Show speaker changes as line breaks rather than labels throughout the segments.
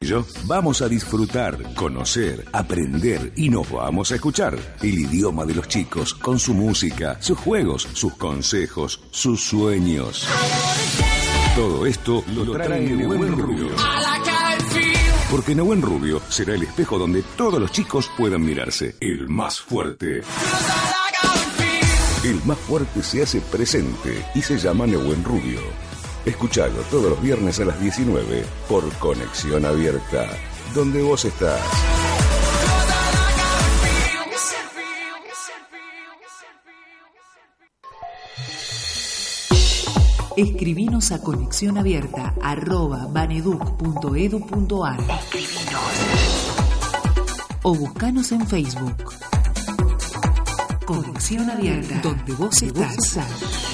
Yo vamos a disfrutar, conocer, aprender y nos vamos a escuchar el idioma de los chicos con su música, sus juegos, sus consejos, sus sueños. Todo esto lo trae Nehuen Rubio. Porque Nehuen Rubio será el espejo donde todos los chicos puedan mirarse. El más fuerte. El más fuerte se hace presente y se llama Nehuen Rubio. Escuchalo todos los viernes a las 19 por Conexión Abierta, donde vos estás.
Escribinos a conexión abierta arroba baneduc.edu.ar o buscanos en Facebook. Conexión abierta, donde vos estás.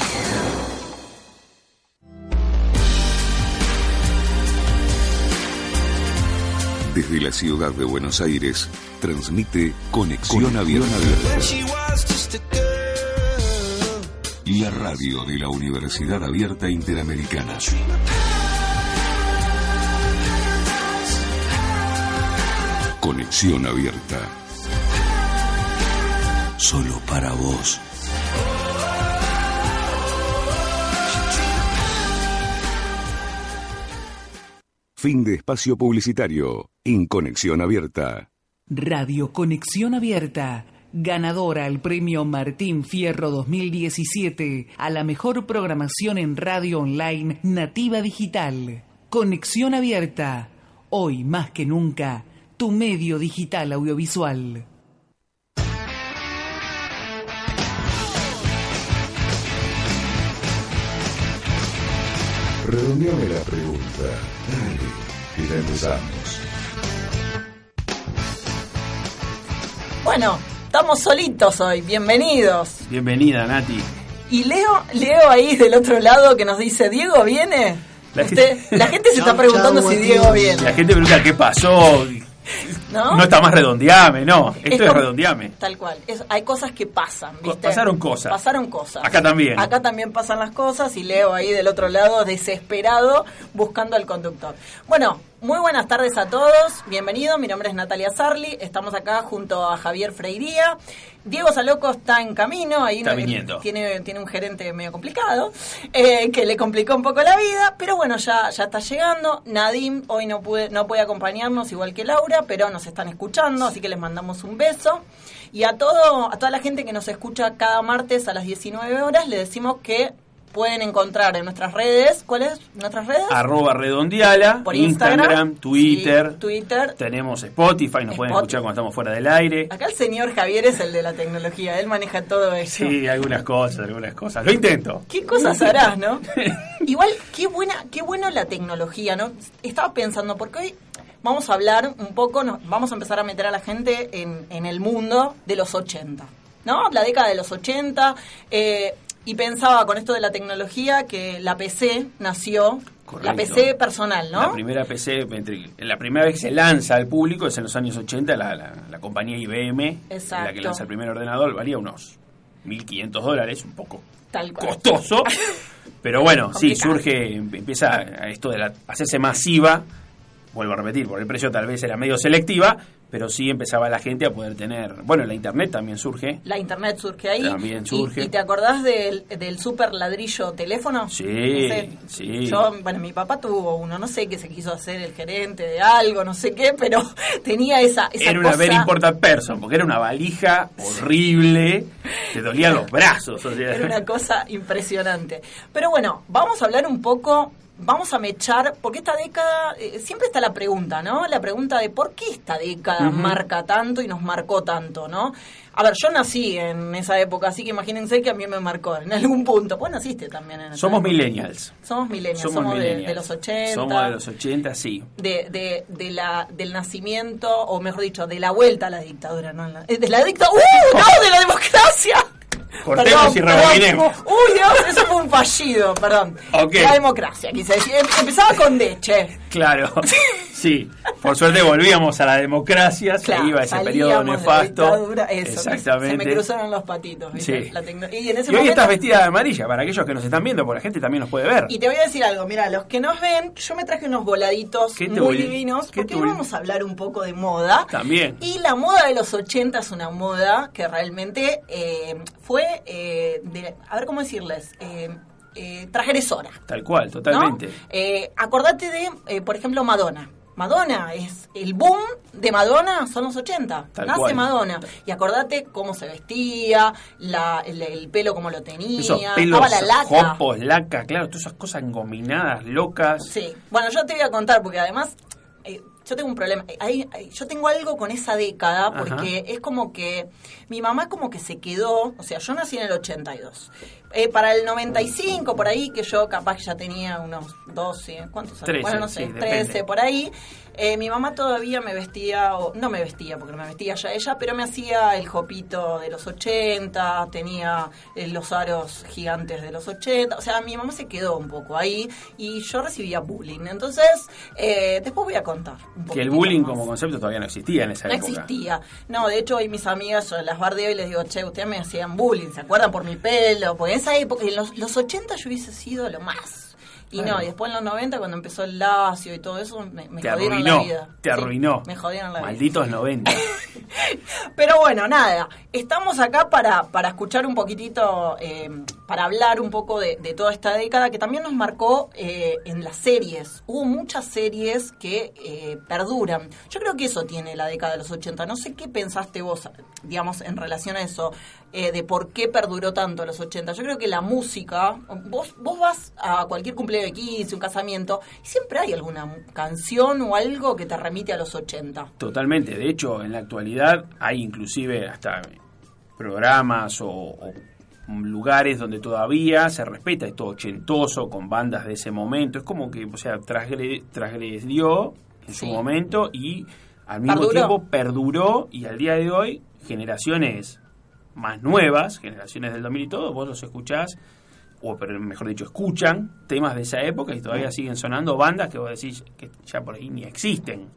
Desde la ciudad de Buenos Aires, transmite Conexión Abierta. La radio de la Universidad Abierta Interamericana. Conexión Abierta. Solo para vos. Fin de espacio publicitario en Conexión Abierta.
Radio Conexión Abierta, ganadora al premio Martín Fierro 2017 a la mejor programación en radio online nativa digital. Conexión Abierta, hoy más que nunca, tu medio digital audiovisual.
Redondeame la pregunta. Dale, que ya empezamos.
Bueno, estamos solitos hoy, bienvenidos.
Bienvenida, Nati.
Y Leo, Leo ahí del otro lado que nos dice, ¿Diego viene?
La
Usted- la gente se está preguntando si Diego viene.
La gente pregunta qué pasó.
¿No?
No está más redondeame, no. Esto es,
como-
redondeame.
Tal cual. Es- hay cosas que pasan, ¿viste?
pasaron cosas.
Pasaron cosas.
Acá también.
Acá también pasan las cosas y Leo ahí del otro lado desesperado buscando al conductor. Bueno, muy buenas tardes a todos. Bienvenidos. Mi nombre es Natalia Sarli. Estamos acá junto a Javier Freiría. Diego Saloco está en camino. Ahí
Está viniendo.
Tiene, tiene un gerente medio complicado eh, que le complicó un poco la vida. Pero bueno, ya, ya está llegando. Nadim hoy no, puede, no puede acompañarnos igual que Laura, pero nos están escuchando, así que les mandamos un beso. Y a todo a toda la gente que nos escucha cada martes a las 19 horas, le decimos que pueden encontrar en nuestras redes. ¿Cuáles? ¿Nuestras redes?
Arroba redondeala.
Por
Instagram,
Instagram,
Twitter.
sí, Twitter.
Tenemos Spotify, nos pueden escuchar cuando estamos fuera del aire.
Acá el señor Javier es el de la tecnología, él maneja todo eso.
Sí, algunas cosas, algunas cosas. Lo intento.
¿Qué cosas harás, no? Igual, qué buena, qué bueno la tecnología, ¿no? Estaba pensando, porque hoy vamos a hablar un poco, nos, vamos a empezar a meter a la gente en, en el mundo de los 80, ¿no? La década de los 80, eh, y pensaba con esto de la tecnología que la PC nació, la
Correcto.
PC personal, ¿no?
La primera PC, la primera vez que se lanza al público es en los años 80, la, la- la compañía IBM, la que lanza el primer ordenador, valía unos 1.500 dólares, un poco
Tal cual.
costoso. Pero bueno, sí, surge, em- empieza esto de la, hacerse masiva, vuelvo a repetir, por el precio tal vez era medio selectiva, pero sí empezaba la gente a poder tener, bueno, la internet también surge.
La internet surge ahí.
También surge.
¿Y, te acordás del, del super ladrillo teléfono?
Sí.
Yo, bueno, mi papá tuvo uno, no sé qué se quiso hacer el gerente de algo, no sé qué, pero tenía esa, esa
Era una
cosa.
very important person, porque era una valija horrible, te dolían los brazos. o sea.
Era una cosa impresionante. Pero bueno, vamos a hablar un poco vamos a mechar, porque esta década, eh, siempre está la pregunta, ¿no? La pregunta de por qué esta década marca tanto y nos marcó tanto, ¿no? A ver, yo nací en esa época, así que imagínense que a mí me marcó en algún punto. Vos naciste también en esa
Somos
época.
millennials.
Somos millennials, somos, de- De,
millennials.
los 80.
Somos de los 80, sí.
de, de, de la, del nacimiento, o mejor dicho, de la vuelta a la dictadura, ¿no? De la dictadura, ¡uh! ¡No! ¡De la democracia!
Cortemos y
perdón.
rebobinemos.
Uy, Dios, eso fue un fallido, perdón. La democracia, quise decir. Em- Empezaba con D, che.
Claro, sí. Por suerte volvíamos a la democracia, se
Claro,
iba ese periodo
de la
nefasto.
eso,
Exactamente.
Se me cruzaron los patitos, ¿viste?
Sí.
La y en ese
Y hoy
momento-
estás vestida de amarilla, para aquellos que nos están viendo, porque la gente también nos puede ver.
Y te voy a decir algo, mira, los que nos ven, yo me traje unos voladitos
¿Qué
muy divinos,
¿Qué
porque hoy vamos a hablar un poco de moda.
También.
Y la moda de los 80 es una moda que realmente eh, fue, eh, de- a ver cómo decirles, eh, eh, transgresora.
Tal cual, totalmente.
Eh, acordate de, eh, por ejemplo, Madonna. Madonna es el boom de Madonna son los 80.
Tal
Nace
cual.
Madonna. Y acordate cómo se vestía, la, el, el pelo como lo tenía,
Esos pelos,
la lata.
jopos, laca, claro, todas esas cosas engominadas, locas.
Sí, bueno, yo te voy a contar porque además eh, yo tengo un problema. Eh, hay- hay- yo tengo algo con esa década porque
Ajá.
es como que mi mamá como que se quedó, o sea, yo nací en el 82. Eh, para el 95, por ahí, que yo capaz ya tenía unos 12, ¿cuántos años?
13,
bueno, no sé,
sí,
13,
depende.
por ahí. Eh, mi mamá todavía me vestía, o no me vestía porque no me vestía ya ella, pero me hacía el jopito de los 80, tenía eh, los aros gigantes de los 80, o sea, mi mamá se quedó un poco ahí y yo recibía bullying. Entonces, eh, después voy a contar. un
Que el bullying
más.
como concepto todavía no existía en esa
No
época.
existía. No, de hecho, hoy mis amigas, yo las bardeo y les digo, che, ustedes me hacían bullying, ¿se acuerdan por mi pelo? Porque en esa época, en los, los 80 yo hubiese sido lo más. Y
Claro.
no, y después en los 90, cuando empezó el lacio y todo eso, me, me
Te
jodieron
arruinó,
la vida.
te
Sí,
arruinó.
me jodieron la vida.
Malditos 90.
Pero bueno, nada, estamos acá para, para escuchar un poquitito, eh, para hablar un poco de, de toda esta década que también nos marcó eh, en las series. Hubo muchas series que eh, perduran. Yo creo que eso tiene la década de los 80. No sé qué pensaste vos, digamos, en relación a eso, eh, de por qué perduró tanto los 80. Yo creo que la música, vos, vos vas a cualquier cumpleaños de 15, un casamiento, y siempre hay alguna canción o algo que te remite a los 80.
Totalmente. De hecho, en la actualidad hay inclusive hasta programas o, o lugares donde todavía se respeta esto ochentoso con bandas de ese momento. Es como que, o sea, transgredió en su momento y al mismo
Perduró.
tiempo perduró y al día de hoy generaciones más nuevas, generaciones del 2000 y todo, vos los escuchás o pero mejor dicho, escuchan temas de esa época y todavía siguen sonando bandas que vos decís que ya por ahí ni existen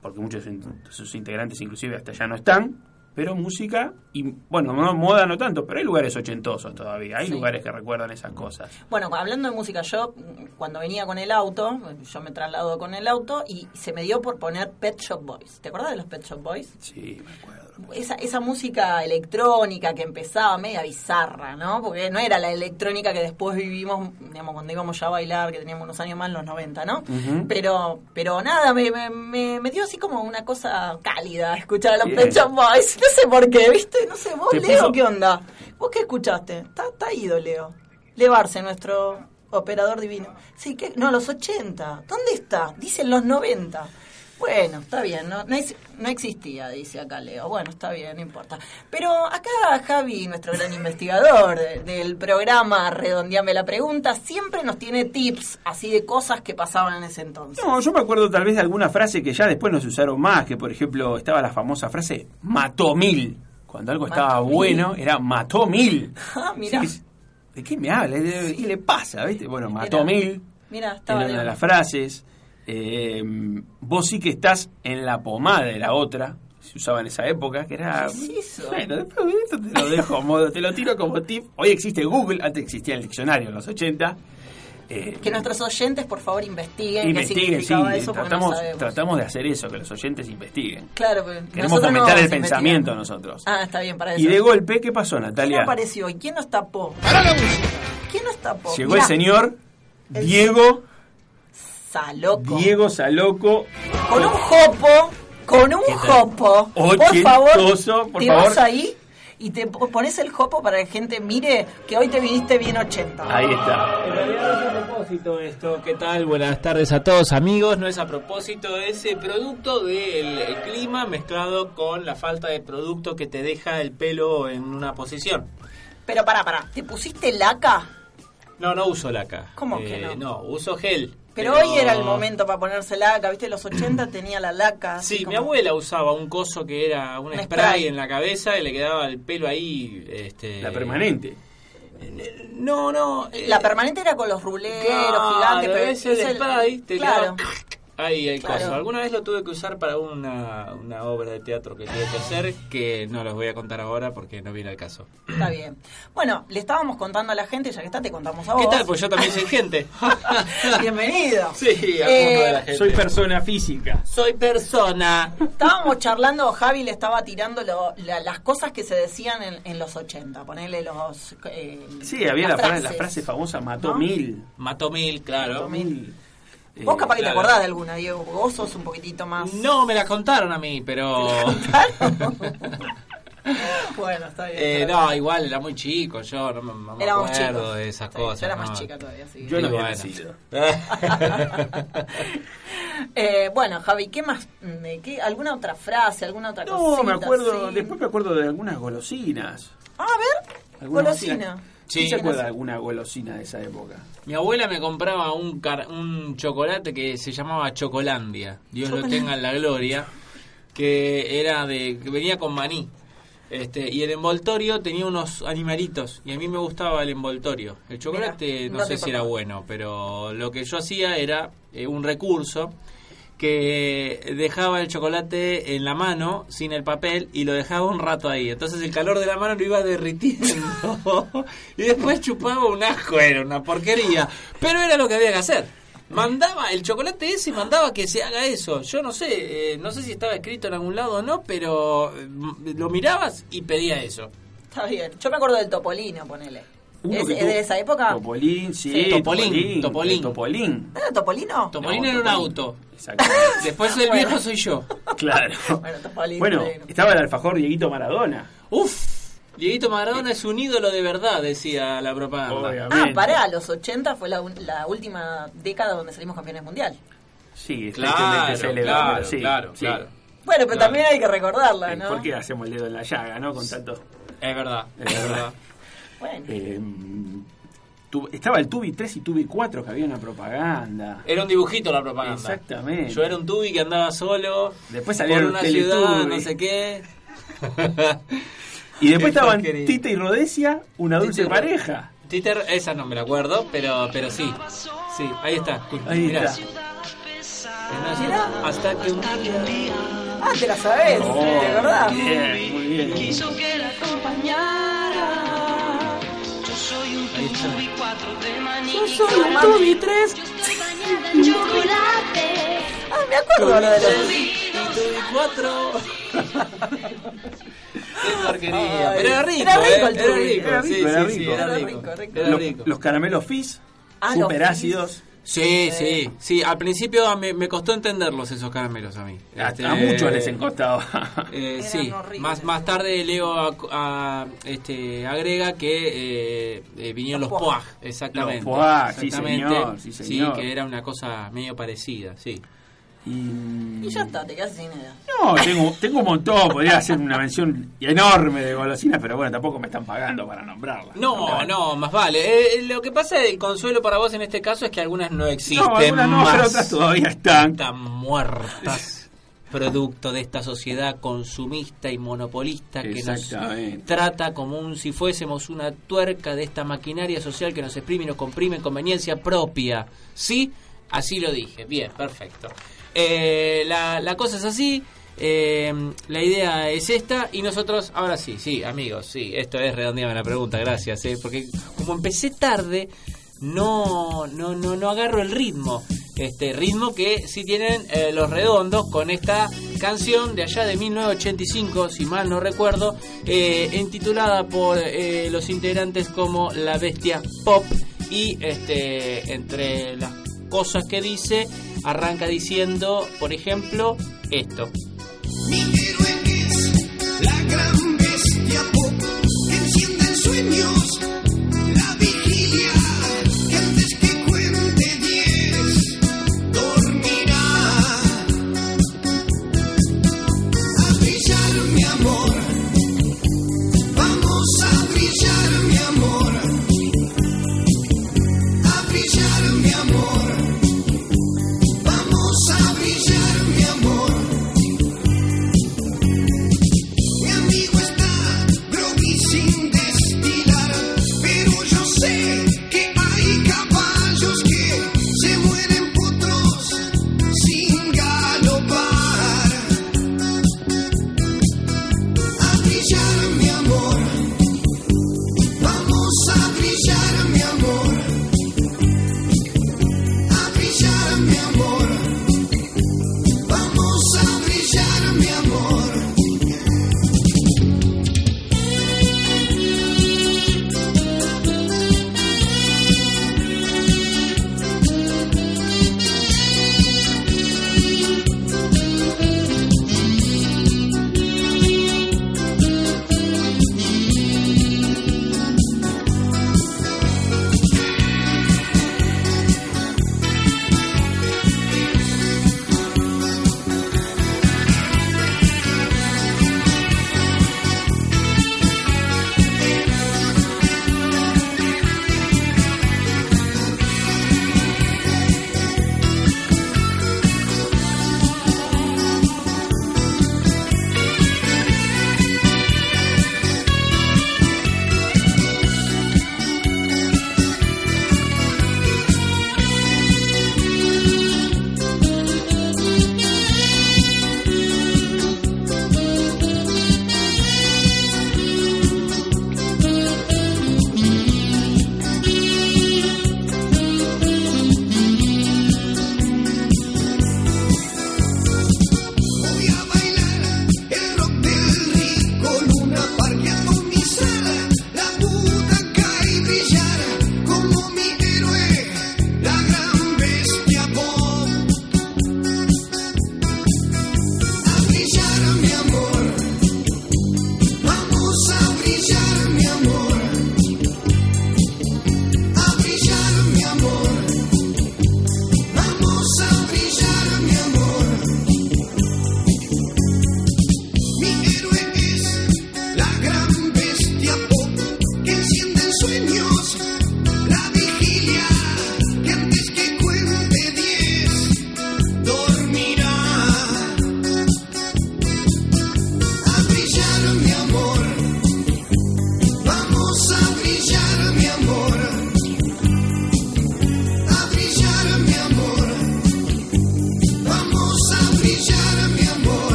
porque muchos de sus integrantes inclusive hasta ya no están, pero música y bueno, no, moda no tanto, pero hay lugares ochentosos todavía, hay
Sí.
lugares que recuerdan esas cosas.
Bueno, hablando de música, yo mm, cuando venía con el auto, yo me traslado con el auto y se me dio por poner Pet Shop Boys. ¿Te acuerdas de los Pet Shop Boys?
Sí, me acuerdo.
Esa, esa música electrónica que empezaba media bizarra, ¿no? Porque no era la electrónica que después vivimos, digamos, cuando íbamos ya a bailar, que teníamos unos años más en los 90, ¿no? Pero pero nada, me, me, me, me dio así como una cosa cálida escuchar a los. Pet Shop Boys. No sé por qué, ¿viste? No sé, vos, Leo,
puso-
¿qué onda? ¿Vos qué escuchaste? Está, está ido, Leo. Levarse, nuestro operador divino. Sí, que no, los 80. ¿Dónde está? Dicen los 90. Bueno, está bien, no, no, ex- no existía, dice acá Leo. Bueno, está bien, no importa. Pero acá Javi, nuestro gran investigador de- del programa Redondeame la Pregunta, siempre nos tiene tips así de cosas que pasaban en ese entonces.
No, yo me acuerdo tal vez de alguna frase que ya después no se usaron más, que por ejemplo estaba la famosa frase mató mil. Cuando algo estaba
mil.
bueno, era mató mil.
Ah, mirá.
Sí, ¿De qué me habla? ¿De- ¿Qué le pasa? ¿Viste? Bueno, mató mil.
Mira, estaba
Era una de- las frases. Eh, vos sí que estás en la pomada de la otra. Se usaba en esa época, que era.
¿Qué es eso?
Bueno, después esto te lo dejo a modo, te lo tiro como tip. Hoy existe Google, antes existía el diccionario en los 80. Eh,
Que nuestros oyentes, por favor, investiguen,
investiguen,
qué
sí,
significaba eso, porque no
tratamos, tratamos de hacer eso, que los oyentes investiguen.
Claro, pero
Queremos
no
fomentar el pensamiento nosotros.
Ah, está bien, para eso.
y de golpe, ¿qué pasó,
¿Quién
Natalia?
apareció? ¿Y quién nos tapó? ¿Quién nos tapó?
Llegó
Mirá,
el señor
El-
Diego,
Saloco.
Diego Saloco,
Con un jopo, con un jopo. Por favor,
por
¿te
favor.
vas ahí? y te po- pones el jopo para que la gente mire que hoy te viniste bien 80.
Ahí está.
En realidad no es a propósito esto. ¿Qué tal? Buenas tardes a todos amigos. No es a propósito ese producto del clima mezclado con la falta de producto que te deja el pelo en una posición.
Pero pará, pará, ¿te pusiste laca?
No, no uso laca.
¿Cómo que no?
No, uso gel.
Pero, hoy era el momento para ponerse laca, ¿viste? Los 80 tenía la laca. así
Sí, mi abuela usaba un coso que era un,
Un
spray,
spray.
en la cabeza y le quedaba el pelo ahí. Este,
La permanente.
No, no. eh,
La permanente era con los ruleros
Claro,
gigantes, pero
ese
el-
spray te
claro.
quedaba Ahí hay
Claro.
cosas. Alguna vez lo tuve que usar para una, una obra de teatro que tuve que hacer, que no los voy a contar ahora porque no viene al caso.
Está bien. Bueno, le estábamos contando a la gente, ya que está, te contamos a
¿Qué tal? Pues yo también soy gente.
Bienvenido.
Sí, al
Eh,
mundo de la gente.
Soy persona física.
Soy persona.
Estábamos charlando, Javi le estaba tirando lo- la- las cosas que se decían en, en los 80, ponerle los... eh,
Sí, había la
las
frase, la
frases.
frase famosa, mató
¿No?
mil.
Mató mil, claro.
Mató mil.
Eh,
Vos capaz que te acordás de alguna, Diego, porque vos sos un poquitito más...
No, me la contaron a mí, pero...
bueno, está bien.
Eh,
está bien.
no, igual era muy chico, yo no, me- no acuerdo
chicos.
de esas
Sí,
cosas.
Yo era
no.
más chica todavía, sí.
Yo no había
bueno.
nacido.
Eh, bueno, Javi, ¿qué más? Mm, eh, ¿Qué, ¿Alguna otra frase, alguna otra
No,
cosita?
me acuerdo, después me acuerdo de algunas golosinas.
Ah, a ver,
Algunas
golosina.
Sí.
¿Quién se acuerda de alguna golosina de esa época?
Mi abuela me compraba un, car- un chocolate que se llamaba Chocolandia, Dios lo tenga en la gloria, que era de que venía con maní. Este, y el envoltorio tenía unos animalitos y a mí me gustaba el envoltorio. El chocolate
Mira,
no,
no
sé si era bueno, pero lo que yo hacía era eh, un recurso que dejaba el chocolate en la mano sin el papel y lo dejaba un rato ahí. Entonces el calor de la mano lo iba derritiendo y después chupaba un asco, era una porquería. Pero era lo que había que hacer. Mandaba el chocolate ese y mandaba que se haga eso. Yo no sé, eh, no sé si estaba escrito en algún lado o no, pero eh, lo mirabas y pedía eso.
Está bien. Yo me acuerdo del Topolino, ponele.
Uno
¿Es,
que
es de esa época?
Topolín, sí.
Sí, Topolín,
Topolín.
Topolín.
Topolín.
¿No era Topolino?
Topolino
No,
era un
Topolín.
auto.
Exactamente.
Después el
Bueno.
viejo soy yo.
claro.
Bueno, Topolino.
Bueno, estaba el alfajor Dieguito Maradona.
Uf, Dieguito Maradona es un ídolo de verdad, decía la propaganda.
Obviamente.
Ah, pará, los 80 fue la, un- la última década donde salimos campeones mundial.
Sí,
Claro, claro,
sí,
claro,
sí.
claro.
Bueno, pero
Claro.
también hay que recordarla, ¿no?
¿Por qué hacemos el dedo en la llaga, no? Con tanto...
Es verdad,
es verdad.
Bueno,
Eh, tu- estaba el Tubi 3 y Tubi 4 que había una propaganda.
Era un dibujito la propaganda.
Exactamente.
Yo era un tubi que andaba solo
Después
por
salieron
una ciudad, no sé qué.
Y después estaban. Tita y Rodesia, una dulce
Tita y-
pareja.
Twitter, esa no me la acuerdo, pero, pero sí. Sí, ahí está.
Ahí
Mirá.
está.
Mirá.
Hasta que un día...
ah, te la sabés,
Oh,
¿de verdad?
Bien, muy bien.
Ahí está.
Yo soy un Tubi 3. Ah, me acuerdo lo de los...
Tubi 4. Qué porquería. Pero era rico,
era rico
¿eh?
el
Era rico,
Era
sí,
rico, era
sí, sí,
rico.
era
Era
rico.
rico, rico.
Era
Los,
rico.
los caramelos Fizz,
Ah, los
super
Fizz.
ácidos.
Sí, sí, sí. Al principio me, me costó entenderlos esos caramelos a mí.
A,
Este,
a muchos les encostaba.
Eh, sí,
horribles.
más más tarde Leo a- a- este, agrega que eh, eh, vinieron los
Los
Poag, exactamente.
Los Poag, sí, señor, sí, señor.
que era una cosa medio parecida, sí.
Y...
Y ya está, te quedas sin idea.
No, tengo, tengo un montón. Podría hacer una mención enorme de golosinas, pero bueno, tampoco me están pagando para nombrarlas.
No, no, más vale. Eh, lo que pasa, el consuelo para vos en este caso es que algunas no existen
No, algunas no, pero otras todavía están.
Están muertas. Producto de esta sociedad consumista y monopolista que nos trata como un, si fuésemos una tuerca de esta maquinaria social que nos exprime y nos comprime en conveniencia propia. ¿Sí? Así lo dije. Bien, perfecto. Eh, la, cosa es así. eh, la idea es esta y nosotros, ahora sí, sí, amigos, sí, esto es redondeame la pregunta, gracias, eh, porque como empecé tarde, no, no, no, no agarro el ritmo, este ritmo que sí tienen los redondos con esta canción de allá de 1985, si mal no recuerdo, intitulada por los integrantes como La Bestia Pop y este entre las cosas que dice arranca diciendo, por ejemplo, esto.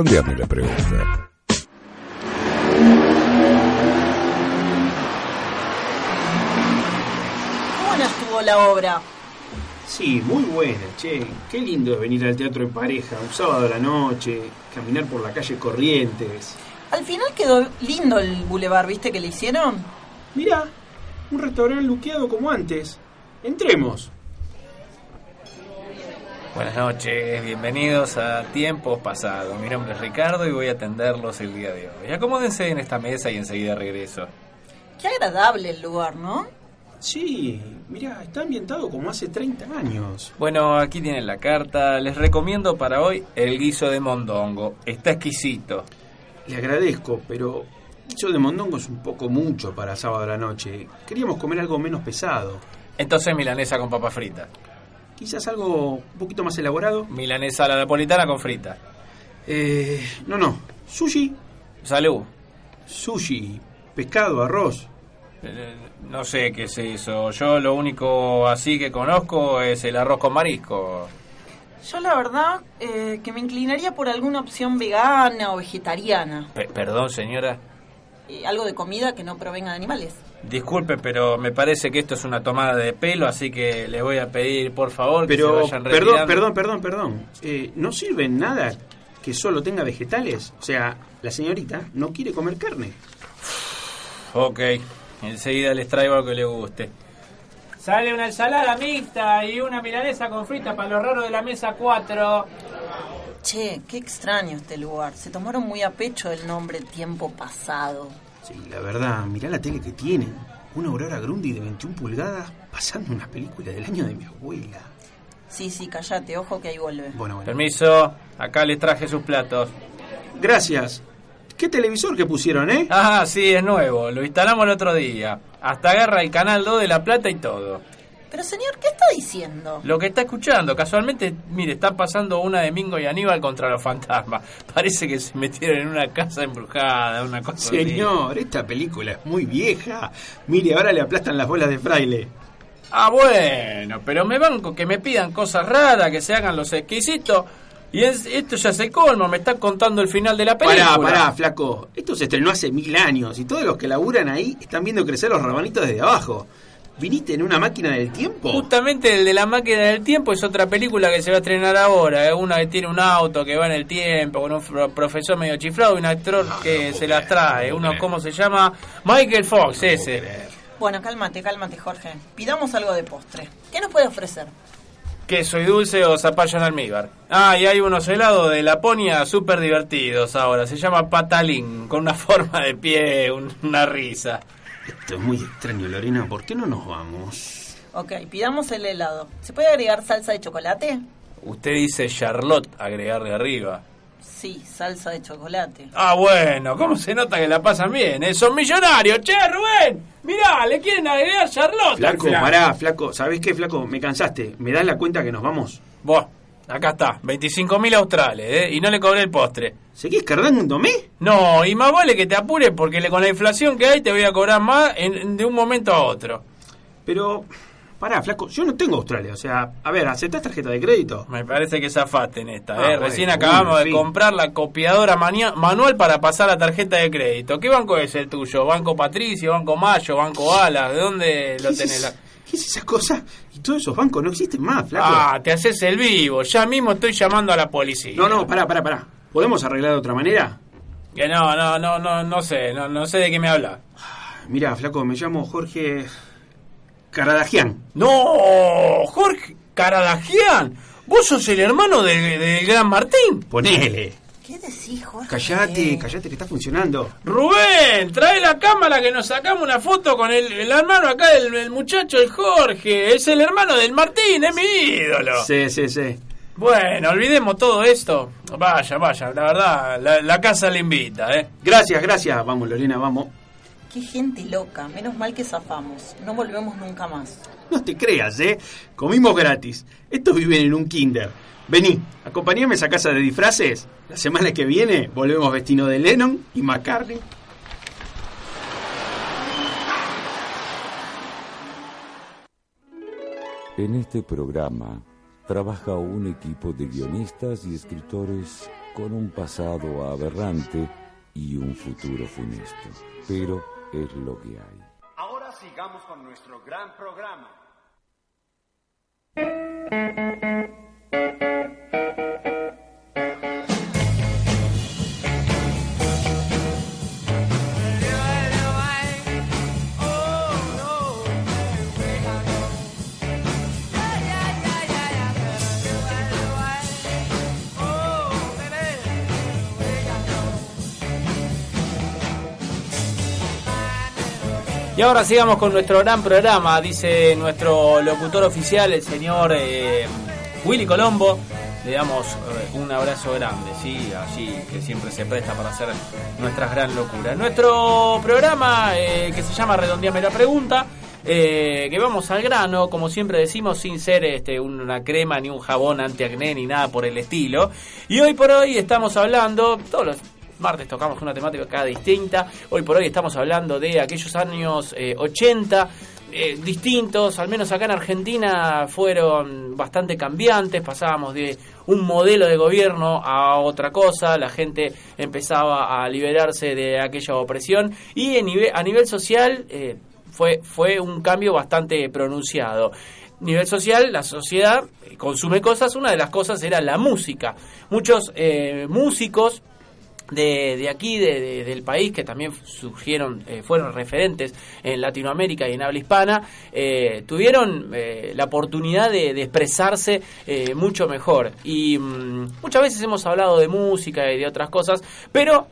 Redondeame la pregunta.
Buena estuvo la obra.
Sí, muy buena, che. Qué lindo es venir al teatro en pareja, un sábado a la noche, caminar por la calle Corrientes.
Al final quedó lindo el bulevar, ¿viste que le hicieron?
Mirá, un restaurante luqueado como antes. Entremos.
Buenas noches, bienvenidos a Tiempos Pasados. Mi nombre es Ricardo y voy a atenderlos el día de hoy. Acomódense en esta mesa y enseguida regreso.
Qué agradable el lugar, ¿no?
Sí, mirá, está ambientado como hace 30 años.
Bueno, aquí tienen la carta. Les recomiendo para hoy el guiso de mondongo. Está exquisito.
Le agradezco, pero eso de mondongo es un poco mucho para sábado a la noche. Queríamos comer algo menos pesado.
Entonces milanesa con papa frita.
Quizás algo un poquito más elaborado.
Milanesa a la napolitana con frita.
Eh, no, no. Sushi,
Salud.
sushi, pescado, arroz.
Eh, No sé qué es eso. Yo lo único así que conozco es el arroz con marisco.
Yo la verdad eh, que me inclinaría por alguna opción vegana o vegetariana.
Pe- perdón, señora.
Eh, algo de comida que no provenga de animales.
Disculpe, pero me parece que esto es una tomada de pelo, así que le voy a pedir, por favor, que
Pero,
se vayan
perdón,
retirando.
perdón, perdón, perdón. Eh, ¿No sirve nada que solo tenga vegetales? O sea, la señorita no quiere comer carne.
Ok, enseguida les traigo algo que le guste.
Sale una ensalada mixta y una milanesa con frita para los raros de la mesa 4.
Che, qué extraño este lugar. Se tomaron muy a pecho el nombre tiempo pasado.
Sí, la verdad, mirá la tele que tienen. Una Aurora Grundy de 21 pulgadas pasando una película del año de mi abuela.
Sí, sí, callate, ojo que ahí vuelve.
Bueno, bueno.
Permiso, acá les traje sus platos.
Gracias. ¿Qué televisor que pusieron, eh?
Ah, sí, es nuevo, lo instalamos el otro día. Hasta agarra el canal 2 de La Plata y todo.
Pero señor, ¿qué está diciendo?
Lo que está escuchando, casualmente, mire, está pasando una de Mingo y Aníbal contra los fantasmas. Parece que se metieron en una casa embrujada, una cosa así.
Señor, esta película es muy vieja. Mire, ahora le aplastan las bolas de fraile.
Ah, bueno, pero me banco que me pidan cosas raras, que se hagan los exquisitos. Y es- esto ya se colmo, me está contando el final de la película.
Pará, pará, flaco. Esto se estrenó hace mil años y todos los que laburan ahí están viendo crecer los rabanitos desde abajo. ¿Viniste en una máquina del tiempo?
Justamente el de la máquina del tiempo es otra película que se va a estrenar ahora. Es una que tiene un auto que va en el tiempo, con un pro- profesor medio chiflado y un actor que se las trae. Uno, ¿cómo se llama? Michael Fox, ese.
Bueno, cálmate, cálmate, Jorge. Pidamos algo de postre. ¿Qué nos puede ofrecer?
Queso y dulce o zapallo en almíbar. Ah, y hay unos helados de Laponia súper divertidos ahora. Se llama patalín, con una forma de pie, un- una risa.
Esto es muy extraño, Lorena. ¿Por qué no nos vamos?
Ok, pidamos el helado. ¿Se puede agregar salsa de chocolate?
Usted dice Charlotte, agregarle arriba.
Sí, salsa de chocolate.
Ah, bueno, ¿cómo se nota que la pasan bien? eh? Son millonarios. Che, Rubén, mirá, le quieren agregar Charlotte.
Flaco,
al flan.
pará, flaco. ¿Sabés qué, flaco? Me cansaste. ¿Me das la cuenta que nos vamos?
Vos, acá está, 25 mil australes, ¿eh? Y no le cobré el postre.
¿Seguís cargándome?
No, y más vale que te apures porque le- con la inflación que hay te voy a cobrar más en- de un momento a otro.
Pero, pará, flaco. Yo no tengo Australia. O sea, a ver, ¿aceptás tarjeta de crédito?
Me parece que zafaste en esta,
Ah,
¿eh?
bueno,
Recién
bueno,
acabamos de comprar la copiadora mania- manual para pasar la tarjeta de crédito. ¿Qué banco es el tuyo? ¿Banco Patricio, Banco Mayo, Banco Alas? ¿De dónde lo
¿Qué es
tenés? la-
¿Qué es esa cosa? Y todos esos bancos no existen más, flaco.
Ah, te haces el vivo. Ya mismo estoy llamando a la policía.
no, no, pará, pará, pará. ¿Podemos arreglar de otra manera?
Que no, no, no, no, no sé, no, no sé de qué me habla.
Mirá, flaco, me llamo Jorge Caradagian.
No, Jorge Caradagian. Vos sos el hermano del del gran Martín.
Ponele.
¿Qué decís, Jorge?
Callate, callate que está funcionando.
Rubén, trae la cámara que nos sacamos una foto con el, el hermano acá del el muchacho, el Jorge. Es el hermano del Martín, es mi ídolo.
Sí, sí, sí.
Bueno, olvidemos todo esto. Vaya, vaya, la verdad, la, la casa le invita, ¿eh?
Gracias, gracias. Vamos, Lorena, vamos.
Qué gente loca. Menos mal que zafamos. No volvemos nunca más.
No te creas, ¿eh? Comimos gratis. Estos viven en un kinder. Vení, acompáñame a esa casa de disfraces. La semana que viene volvemos vestidos de Lennon y McCartney.
En este programa trabaja un equipo de guionistas y escritores con un pasado aberrante y un futuro funesto. Pero es lo que hay.
Ahora sigamos con nuestro gran programa.
Y ahora sigamos con nuestro gran programa, dice nuestro locutor oficial, el señor eh, Willy Colombo. Le damos eh, un abrazo grande, sí, allí que siempre se presta para hacer nuestras gran locuras. Nuestro programa eh, que se llama Redondeame la Pregunta, eh, que vamos al grano, como siempre decimos, sin ser este, una crema ni un jabón antiacné ni nada por el estilo. Y hoy por hoy estamos hablando, todos los martes tocamos una temática cada distinta. Hoy por hoy estamos hablando de aquellos años eh, 80. Eh, distintos, al menos acá en Argentina fueron bastante cambiantes, pasábamos de un modelo de gobierno a otra cosa, la gente empezaba a liberarse de aquella opresión y en nive- a nivel social eh, fue, fue un cambio bastante pronunciado. Nivel social, la sociedad consume cosas, una de las cosas era la música. Muchos eh, músicos de, de aquí, de, de- del país, que también surgieron, eh, fueron referentes en Latinoamérica y en habla hispana, eh, tuvieron eh, la oportunidad de, expresarse mucho mejor. Y mm, muchas veces hemos hablado de música y de otras cosas, pero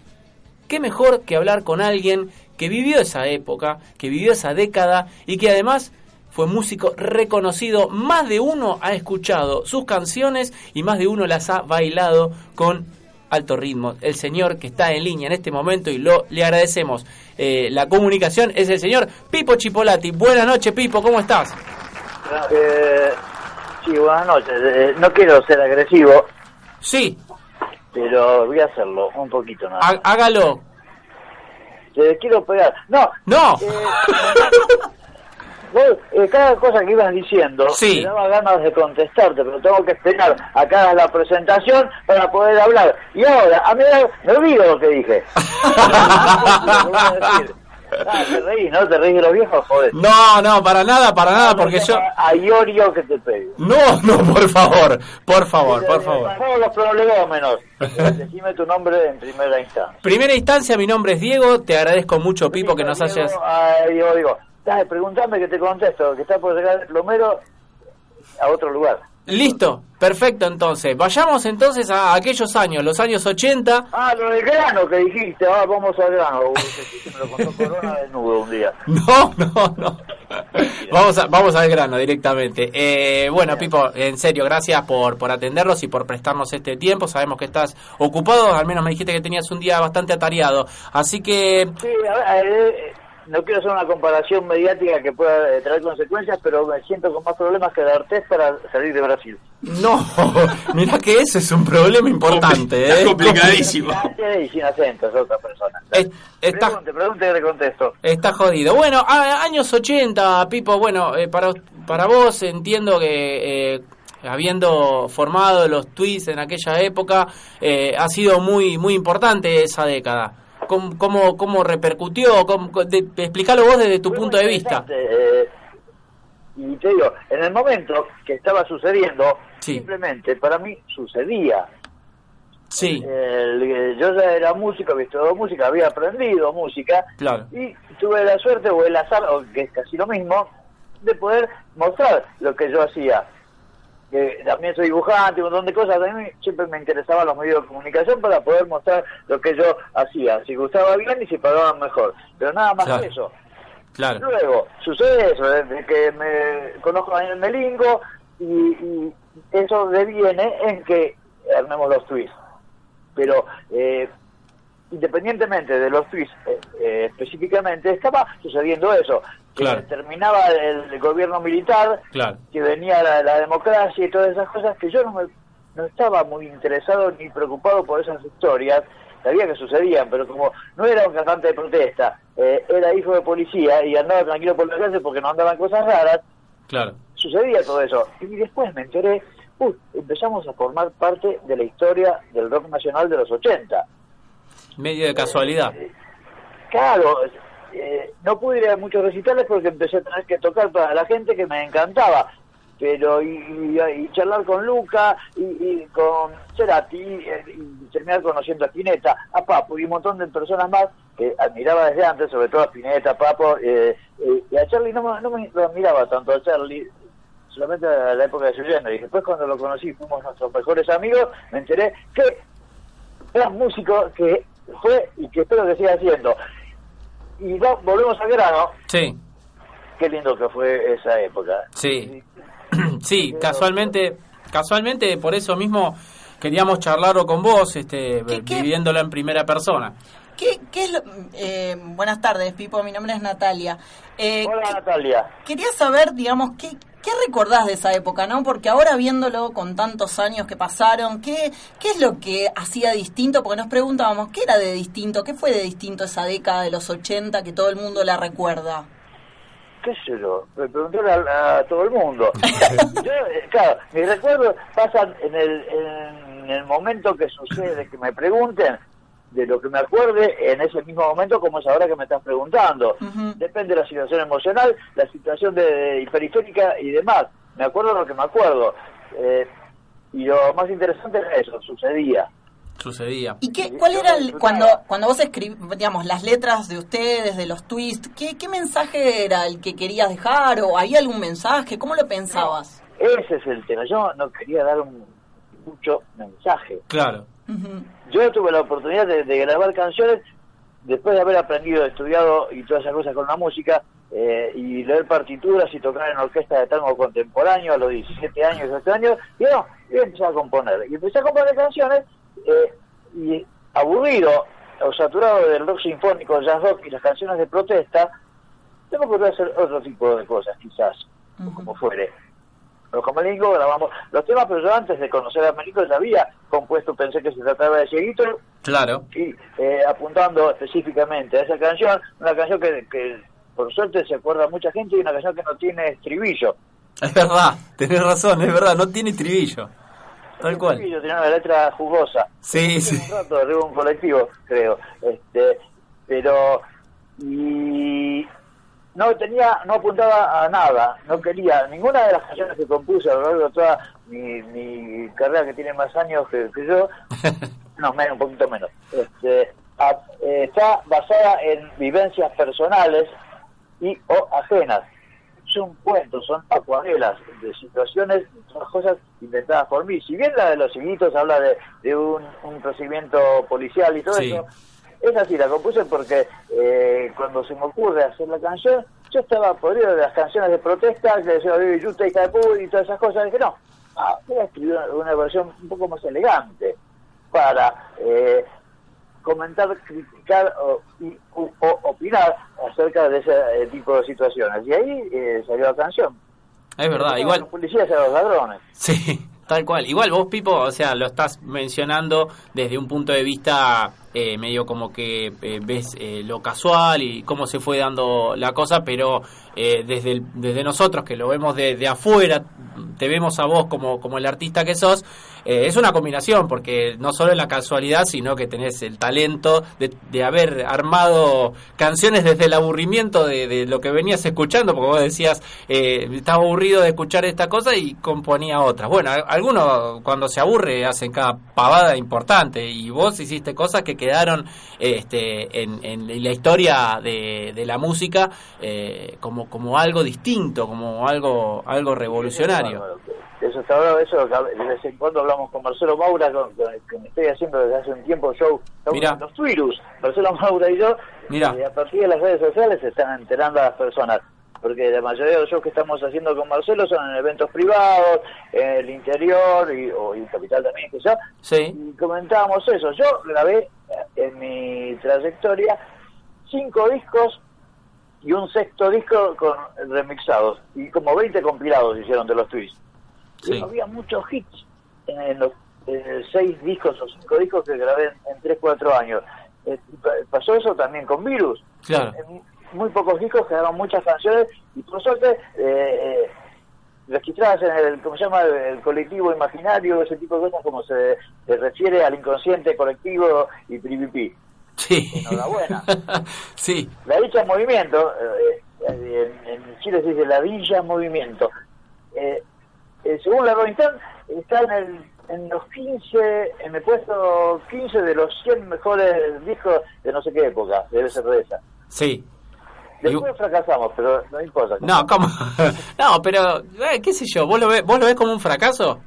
qué mejor que hablar con alguien que vivió esa época, que vivió esa década y que además fue músico reconocido. Más de uno ha escuchado sus canciones y más de uno las ha bailado con alto ritmo. El señor que está en línea en este momento y lo le agradecemos eh, la comunicación es el señor Pipo Chipolati. Buenas noches, Pipo, ¿cómo estás?
Eh, sí, buenas noches. Eh, no quiero ser agresivo,
Sí,
pero voy a hacerlo un poquito nada.
há- hágalo.
Te quiero pegar. No,
No.
vos, eh, cada cosa que ibas diciendo
Sí.
me daba ganas de contestarte, pero tengo que esperar a que hagas la presentación para poder hablar. Y ahora, a mí me olvido lo que dije. A. Ah, te reís, ¿no? Te reís de los viejos, joder.
No, no, para nada, para nada, porque yo...
A Iorio que te pegue.
No, no, por favor, por favor, por favor.
Todos los prolegómenos. Decime tu nombre en primera instancia.
Primera instancia, mi nombre es Diego, te agradezco mucho, Pipo, que nos hayas...
Ay, digo, digo, dale, preguntame que te contesto, que está por llegar el plomero a otro lugar.
Listo, perfecto, entonces. Vayamos entonces a aquellos años, los años 80.
Ah, lo del grano que dijiste, ahora vamos al grano. Me lo contó Corona desnudo un día.
No, no, no. Vamos, a, vamos al grano directamente. Eh, bueno, Pipo, en serio, gracias por, por atendernos y por prestarnos este tiempo. Sabemos que estás ocupado, al menos me dijiste que tenías un día bastante atareado. Así que,
Sí, a ver, eh, no quiero hacer una comparación mediática que pueda eh, traer consecuencias, pero me siento con más problemas que D'Artés para salir de Brasil.
no, mira que ese es un problema importante.
Está
¿eh?
complicadísimo.
Y sin acento, es otra persona.
Es- está-
Pregunte, pregunte que le contesto.
Está jodido. Bueno, a- años 80, Pipo, bueno, eh, para, para vos entiendo que eh, habiendo formado los tweets en aquella época, eh, ha sido muy muy importante esa década. ¿Cómo, cómo, cómo repercutió? ¿Cómo, de- explícalo vos desde tu
Fue
punto de vista.
eh, y te digo, en el momento que estaba sucediendo,
Sí.
simplemente para mí sucedía.
Sí,
El- eh, yo ya era músico, había estudiado música, había aprendido música
claro.
y tuve la suerte o el azar, o que es casi lo mismo, de poder mostrar lo que yo hacía. Que también soy dibujante, un montón de cosas, a mí siempre me interesaban los medios de comunicación para poder mostrar lo que yo hacía, si gustaba bien y si pagaban mejor, pero nada más
Claro.
que eso.
Claro.
Luego, sucede eso, de que me conozco a Daniel Melingo y, y eso deviene en que armemos los tweets. Pero eh, independientemente de los tweets eh, eh, específicamente, estaba sucediendo eso. Que
Claro.
terminaba el, gobierno militar,
Claro.
que venía la, la democracia y todas esas cosas que yo no, me, no estaba muy interesado ni preocupado por esas historias. Sabía que sucedían, pero como no era un cantante de protesta, eh, era hijo de policía y andaba tranquilo por la calle porque no andaban cosas raras,
Claro.
sucedía todo eso. Y después me enteré uy, empezamos a formar parte de la historia del rock nacional de los 80.
Medio de casualidad.
Claro, eh, no pude ir a muchos recitales porque empecé a tener que tocar para la gente que me encantaba. Pero y, y- charlar con Luca y, y con Cerati eh, y terminar conociendo a Spinetta, a Papo y un montón de personas más que admiraba desde antes, sobre todo a Spinetta, Papo, eh, eh, y a Charlie no, no me lo admiraba tanto a Charlie, solamente a la época de su lleno. Y después cuando lo conocí, fuimos nuestros mejores amigos, me enteré que era músico que fue y que espero que siga siendo. Y va- volvemos al grano,
Sí,
qué lindo que fue esa época.
sí. sí, casualmente, casualmente por eso mismo queríamos charlarlo con vos, este, viviéndolo en primera persona.
¿Qué, qué es lo- eh, buenas tardes, Pipo. Mi nombre es Natalia. Eh,
Hola Natalia.
Quería saber, digamos, ¿qué, ¿qué recordás de esa época, no? Porque ahora viéndolo con tantos años que pasaron, ¿qué, ¿qué es lo que hacía distinto? Porque nos preguntábamos, ¿qué era de distinto? ¿Qué fue de distinto esa década de los 80 que todo el mundo la recuerda?
qué sé yo, me pregunté a, a todo el mundo. Yo, eh, claro, mis recuerdos pasan en el, en el momento que sucede, que me pregunten, de lo que me acuerde en ese mismo momento como es ahora que me estás preguntando. Depende de la situación emocional, la situación de, periférica y demás. Me acuerdo lo que me acuerdo. Eh, y lo más interesante era eso, sucedía.
Sucedía.
¿Y qué, cuál era el, cuando, cuando vos escribís, digamos, las letras de ustedes, de los twists, ¿qué, ¿qué mensaje era el que querías dejar? ¿O había algún mensaje? ¿Cómo lo pensabas?
Ese es el tema. Yo no quería dar un mucho mensaje.
Claro.
Yo tuve la oportunidad de, de grabar canciones después de haber aprendido, estudiado y todas esas cosas con la música eh, y leer partituras y tocar en orquesta de tango contemporáneo a los 17 años, 18 años, y no, y empecé a componer. Y empecé a componer canciones eh, y aburrido o saturado del rock sinfónico, jazz rock y las canciones de protesta, tengo que hacer otro tipo de cosas, quizás, o como fuere. Los con Melingo grabamos los temas, pero yo antes de conocer a Melingo ya había compuesto, pensé que se trataba de Cieguito,
Claro.
y eh, apuntando específicamente a esa canción, una canción que, que por suerte se acuerda mucha gente y una canción que no tiene estribillo.
Es verdad, tenés razón, es verdad, no tiene estribillo. Tal cual.
Estribillo, tiene una letra jugosa.
Sí, sí.
Un rato arriba de un colectivo, creo. Este, pero y no tenía, no apuntaba a nada, no quería ninguna de las canciones que compuse a lo largo de toda mi, mi carrera que tiene más años que, que yo, no menos, un poquito menos. Este, a- eh, está basada en vivencias personales y o ajenas. Son cuentos, son acuarelas de situaciones, son cosas inventadas por mí. Si bien la de los higuitos habla de, de un, un procedimiento policial y todo
Sí.
eso, es así, la compuse porque eh, cuando se me ocurre hacer la canción, yo estaba podrido de las canciones de protesta, que decía Baby Yuta, de puta", y todas esas cosas, y dije, no, ah, voy a escribir una, una versión un poco más elegante para eh, comentar, criticar o, y- opinar acerca de ese eh, tipo de situaciones. Y ahí eh, salió la canción.
Es verdad, igual.
los policías y a los ladrones.
Sí, tal cual. Igual vos, Pipo, o sea, lo estás mencionando desde un punto de vista eh, medio como que eh, ves eh, lo casual y cómo se fue dando la cosa, pero eh, desde, el- desde nosotros que lo vemos de, afuera, te vemos a vos como, como el artista que sos, eh, es una combinación, porque no solo es la casualidad, sino que tenés el talento de, de haber armado canciones desde el aburrimiento de, de lo que venías escuchando, porque vos decías, eh, estaba aburrido de escuchar esta cosa y componía otras. Bueno, algunos cuando se aburre hacen cada pavada importante y vos hiciste cosas que quedaron este, en, en la historia de, de la música eh, como, como algo distinto, como algo, algo revolucionario.
Eso está eso de vez en cuando hablamos con Marcelo Maura, con, con que me estoy haciendo desde hace un tiempo show, con los Twirus, Marcelo Maura y yo,
Mirá.
y a partir de las redes sociales se están enterando a las personas, porque la mayoría de los shows que estamos haciendo con Marcelo son en eventos privados, en el interior y, o y capital también, que yo,
Sí.
y comentábamos eso, yo grabé eh, en mi trayectoria cinco discos y un sexto disco con remixados, y como 20 compilados hicieron de los Twist.
Sí.
Había muchos hits en los eh, seis discos o cinco discos que grabé en, 3, 4 años. Eh, pa- pasó eso también con Virus.
Claro.
En muy pocos discos quedaron muchas canciones y por suerte eh, eh, registradas en el, ¿cómo se llama? El colectivo imaginario, ese tipo de cosas como se, se refiere al inconsciente colectivo y privipi.
Sí.
Enhorabuena.
sí.
La dicha en movimiento, eh, en, en Chile se dice la villa en movimiento. Eh, eh, según la Rolling Stone, está en, el, en los 15, en el puesto 15 de los 100 mejores discos de no sé qué época, debe ser de esa.
Sí.
Después fracasamos, pero no importa.
No, ¿cómo? no, pero, eh, qué sé yo, ¿vos lo, ves, ¿vos lo ves como un fracaso?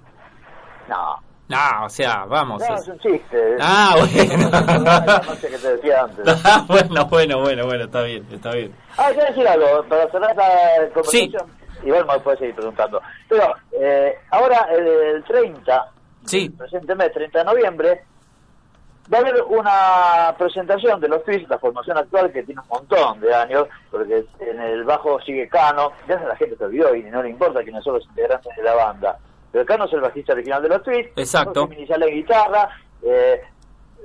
No.
No, o sea, vamos.
No,
es-
un chiste.
Ah, bueno.
no sé qué te decía antes.
Ah, bueno, bueno, bueno, bueno, está bien, está bien.
Ah, quiero decir algo, para cerrar la conversación. Igual me puedes seguir preguntando. Pero eh, ahora, el, el 30,
Sí.
presente mes, 30 de noviembre, va a haber una presentación de los Twist, la formación actual que tiene un montón de años, porque en el bajo sigue Cano, ya la gente se olvidó y no le importa quiénes son los integrantes de la banda. Pero Cano es el bajista original de los Twist,
Exacto.
Minizal en guitarra, eh,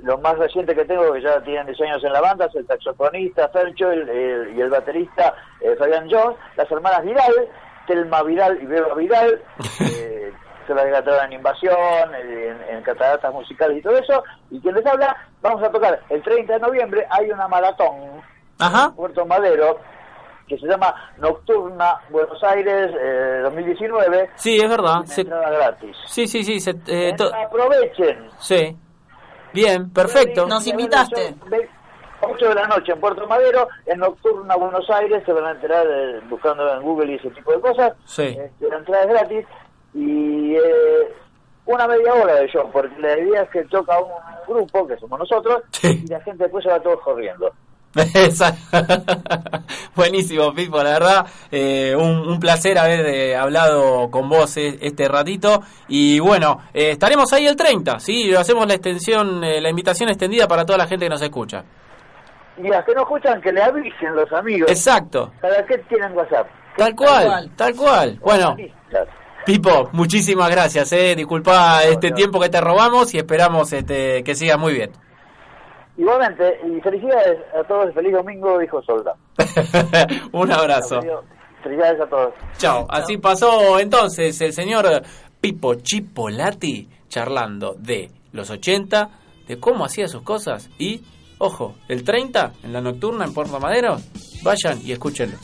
lo más reciente que tengo, que ya tienen 10 años en la banda, es el saxofonista Fercho el- el- y el baterista eh, Fabián Jones, las hermanas Vidal, Telma Vidal y Beba Vidal, eh, se las cantaron en Invasión, en, en cataratas musicales y todo eso, y quien les habla, vamos a tocar el 30 de noviembre, hay una maratón
Ajá.
en Puerto Madero, que se llama Nocturna Buenos Aires eh, 2019,
Sí, es verdad. se-
entrada gratis.
sí, sí, sí. se- eh, to-
Aprovechen.
sí. Bien, perfecto.
Nos invitaste.
8 de la noche en Puerto Madero, en Nocturna Buenos Aires, se van a enterar eh, buscando en Google y ese tipo de cosas.
Sí.
Este, la entrada es gratis y eh, una media hora de show, porque la idea es que toca un grupo, que somos nosotros,
Sí.
y la gente después se va todos corriendo.
Buenísimo, Pipo, la verdad, eh, un, un placer haber eh, hablado con vos eh, este ratito. Y bueno, eh, estaremos ahí el 30, ¿sí? Hacemos la extensión, eh, la invitación extendida para toda la gente que nos escucha.
Y las que no escuchan, que le avisen los amigos.
Exacto,
¿Para qué tienen WhatsApp?
tal cual, tal cual. Bueno. Pipo, muchísimas gracias, eh. Disculpa este
no.
tiempo que te robamos y esperamos este, que sigas muy bien.
Igualmente, y felicidades a todos, feliz domingo, dijo Solda.
un abrazo.
Felicidades a todos.
Chao. Así pasó entonces el señor Pipo Chipolati charlando de los 80, de cómo hacía sus cosas y, ojo, el 30 en la nocturna en Puerto Madero. Vayan y escúchenlo.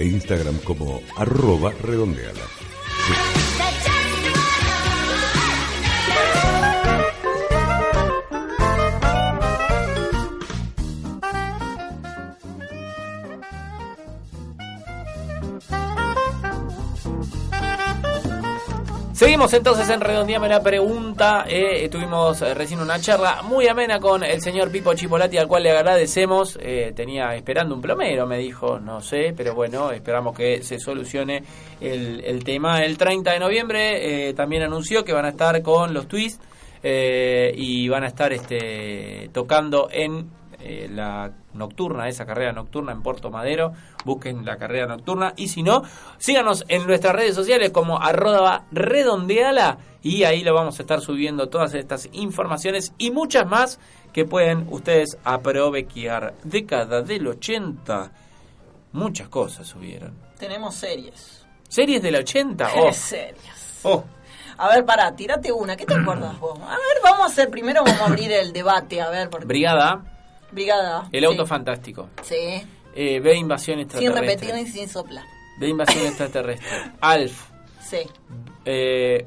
E Instagram como arroba redondeala.
Entonces en Redondeame la pregunta. Eh, tuvimos eh, recién una charla muy amena con el señor Pipo Chipolati, al cual le agradecemos. Eh, tenía esperando un plomero, me dijo, no sé, pero bueno, esperamos que se solucione el, tema. El 30 de noviembre eh, también anunció que van a estar con los twists y van a estar este, tocando en la nocturna, esa carrera nocturna en Puerto Madero. Busquen la carrera nocturna. Y si no, síganos en nuestras redes sociales como arroba redondeala. Y ahí lo vamos a estar subiendo todas estas informaciones y muchas más que pueden ustedes aprovechiar. Década del 80. Muchas cosas subieron.
Tenemos series.
¿Series del 80?
¿Qué
Oh,
series?
oh.
A ver, pará, tírate una. ¿Qué te acuerdas vos? A ver, vamos a hacer primero, vamos a abrir el debate. A ver, porque...
Brigada,
Brigada.
El auto
sí.
fantástico.
Sí.
Eh, ve invasión
Sin
extraterrestre.
repetir ni sin soplar.
Ve invasión extraterrestre. Alf.
Sí.
Eh,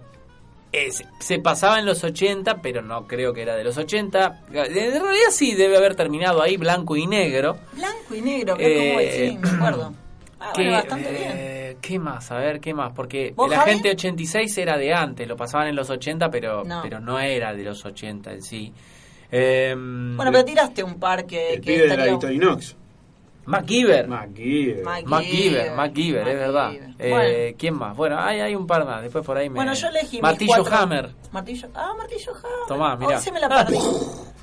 eh, se- pasaba en los 80, pero no creo que era de los 80. En realidad sí debe haber terminado ahí blanco y negro.
Blanco y negro, que como
Eh,
sí, me acuerdo. Ah,
¿Qué,
bueno, bastante bien.
eh, ¿Qué más? A ver, ¿qué más? Porque
¿Vos,
el
Javi?
agente 86 era de antes, lo pasaban en los 80, pero
No.
pero no era de los 80 en sí. Eh,
Bueno, pero tiraste un par que,
El
que
pibe de la Victorinox.
MacGyver.
MacGyver.
MacGyver.
MacGyver, es verdad. Eh. ¿Quién más? Bueno, hay, hay un par más. Después por ahí me.
Bueno, yo elegí
Martillo
cuatro-
Hammer.
Martillo, ah, Martillo Hammer.
Tomá, mirá.
Hoy se me la
Ah.
perdí.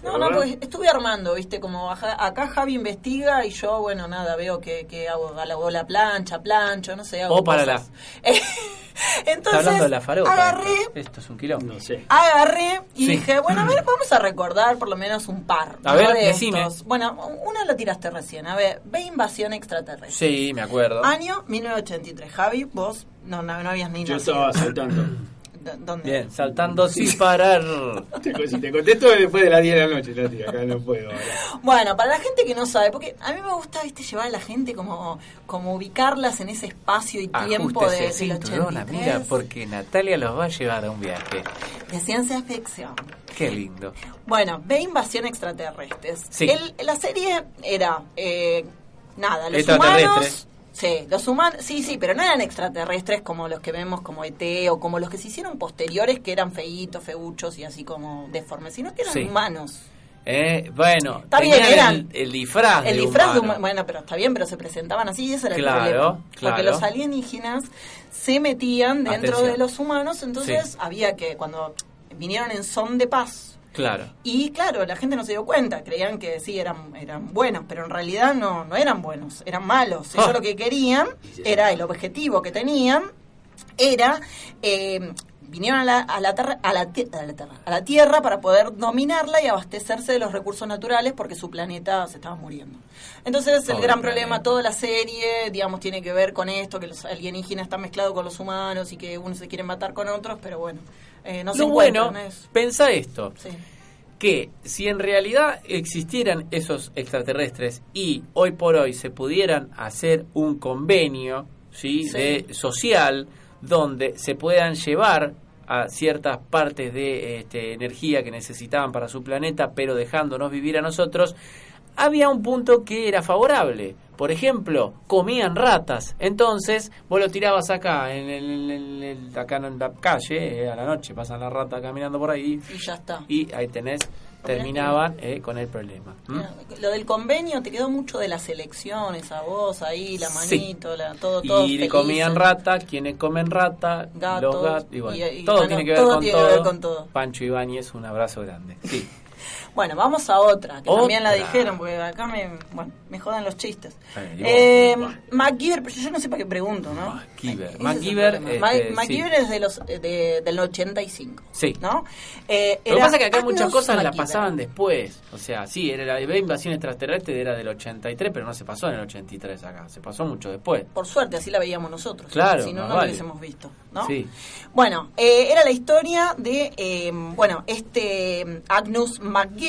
No, no, porque estuve armando, viste, como acá Javi investiga y yo, bueno, nada, veo que, que hago, hago la plancha, plancho, no sé, hago
O para la.
cosas. Entonces,
Está hablando de la faropa.
agarré,
esto. Esto es un quilombo.
No sé.
agarré y
Sí.
dije, bueno, a ver, vamos a recordar por lo menos un par.
A
¿no?
ver,
de
decime.
estos. Bueno, una la tiraste recién, a ver, ve invasión extraterrestre.
Sí, me acuerdo.
Año 1983. Javi, vos no, no, no habías ni
Yo
nacido.
estaba saltando.
¿Dónde?
Bien, saltando sin parar.
Te- Si te contesto después de las 10 de la noche, Tati, acá no puedo. ahora.
Bueno, para la gente que no sabe, porque a mí me gusta, viste, llevar a la gente como, como ubicarlas en ese espacio y tiempo de, del
cinturón,
83,
amiga, porque Natalia los va a llevar a un viaje.
de ciencia ficción.
Qué lindo.
Bueno, ve invasión extraterrestres.
Sí.
El- la serie era, eh, nada, los humanos... Sí, los humanos, sí, sí, pero no eran extraterrestres como los que vemos como ET o como los que se hicieron posteriores que eran feitos, feuchos y así como deformes, sino que eran
Sí.
humanos.
Eh, bueno,
Está bien, eran-
el, el disfraz.
El
de
disfraz de
humano.
huma- bueno, pero está bien, pero se presentaban así y ese era
Claro,
el problema.
claro.
Porque los alienígenas se metían dentro
Atención.
de los humanos, entonces
Sí.
había que, cuando vinieron en son de paz,
Claro.
y claro, la gente no se dio cuenta, creían que sí eran, eran buenos, pero en realidad no, no eran buenos, eran malos. Ellos
Ah.
lo que querían era el objetivo que tenían, era eh, vinieron a la, a la, terra- a, la, a la a la Tierra para poder dominarla y abastecerse de los recursos naturales porque su planeta se estaba muriendo. Entonces el gran problema, toda la serie, digamos, tiene que ver con esto, que los alienígenas están mezclados con los humanos y que unos se quieren matar con otros, pero bueno, eh, no se
Lo bueno, pensá esto.
sí.
que si en realidad existieran esos extraterrestres y hoy por hoy se pudieran hacer un convenio ¿sí?
Sí.
de social donde se puedan llevar a ciertas partes de este, energía que necesitaban para su planeta, pero dejándonos vivir a nosotros, había un punto que era favorable. Por ejemplo, comían ratas. Entonces, vos lo tirabas acá, en, el- en el- acá en la calle, eh, a la noche, pasan las ratas caminando por ahí,
Y ya está.
y ahí tenés, terminaban eh, con el problema. ¿Mm?
Lo del convenio te quedó mucho de las elecciones, a vos ahí, la
Sí.
manito, la, todo, todo.
Y comían rata, quienes comen rata,
Gatos,
los gatos, y bueno,
y- y
todo,
bueno,
tiene que ver,
todo
con
tiene que
todo.
ver con todo.
Pancho Ibáñez, un abrazo grande. Sí.
Bueno, vamos a otra, que también la dijeron, porque acá me, bueno, me jodan los chistes.
Ay,
Eh,
bueno.
MacGyver, pero yo no sé para qué pregunto, ¿no?
MacGyver.
Es
MacGyver,
problema.
este, sí.
MacGyver es de los, de- del 85,
Sí.
¿no? Eh,
Lo que pasa es que acá muchas cosas las pasaban después. O sea, sí, era la invasión extraterrestre era del 83, pero no se pasó en el 83 acá. Se pasó mucho después.
Por suerte, así la veíamos nosotros.
Claro,
Si no, no
vale.
lo hubiésemos visto, ¿no?
Sí.
Bueno, eh, era la historia de, eh, bueno, este eh, Agnus MacGyver,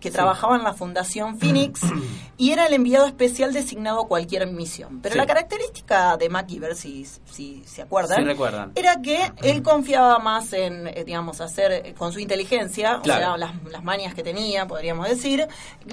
que trabajaba en la Fundación Phoenix y era el enviado especial designado a cualquier misión. Pero
Sí.
la característica de MacGyver, si, si se acuerdan,
Sí recuerdan.
era que él confiaba más en, eh, digamos, hacer eh, con su inteligencia,
Claro.
o sea, las, las manias que tenía, podríamos decir,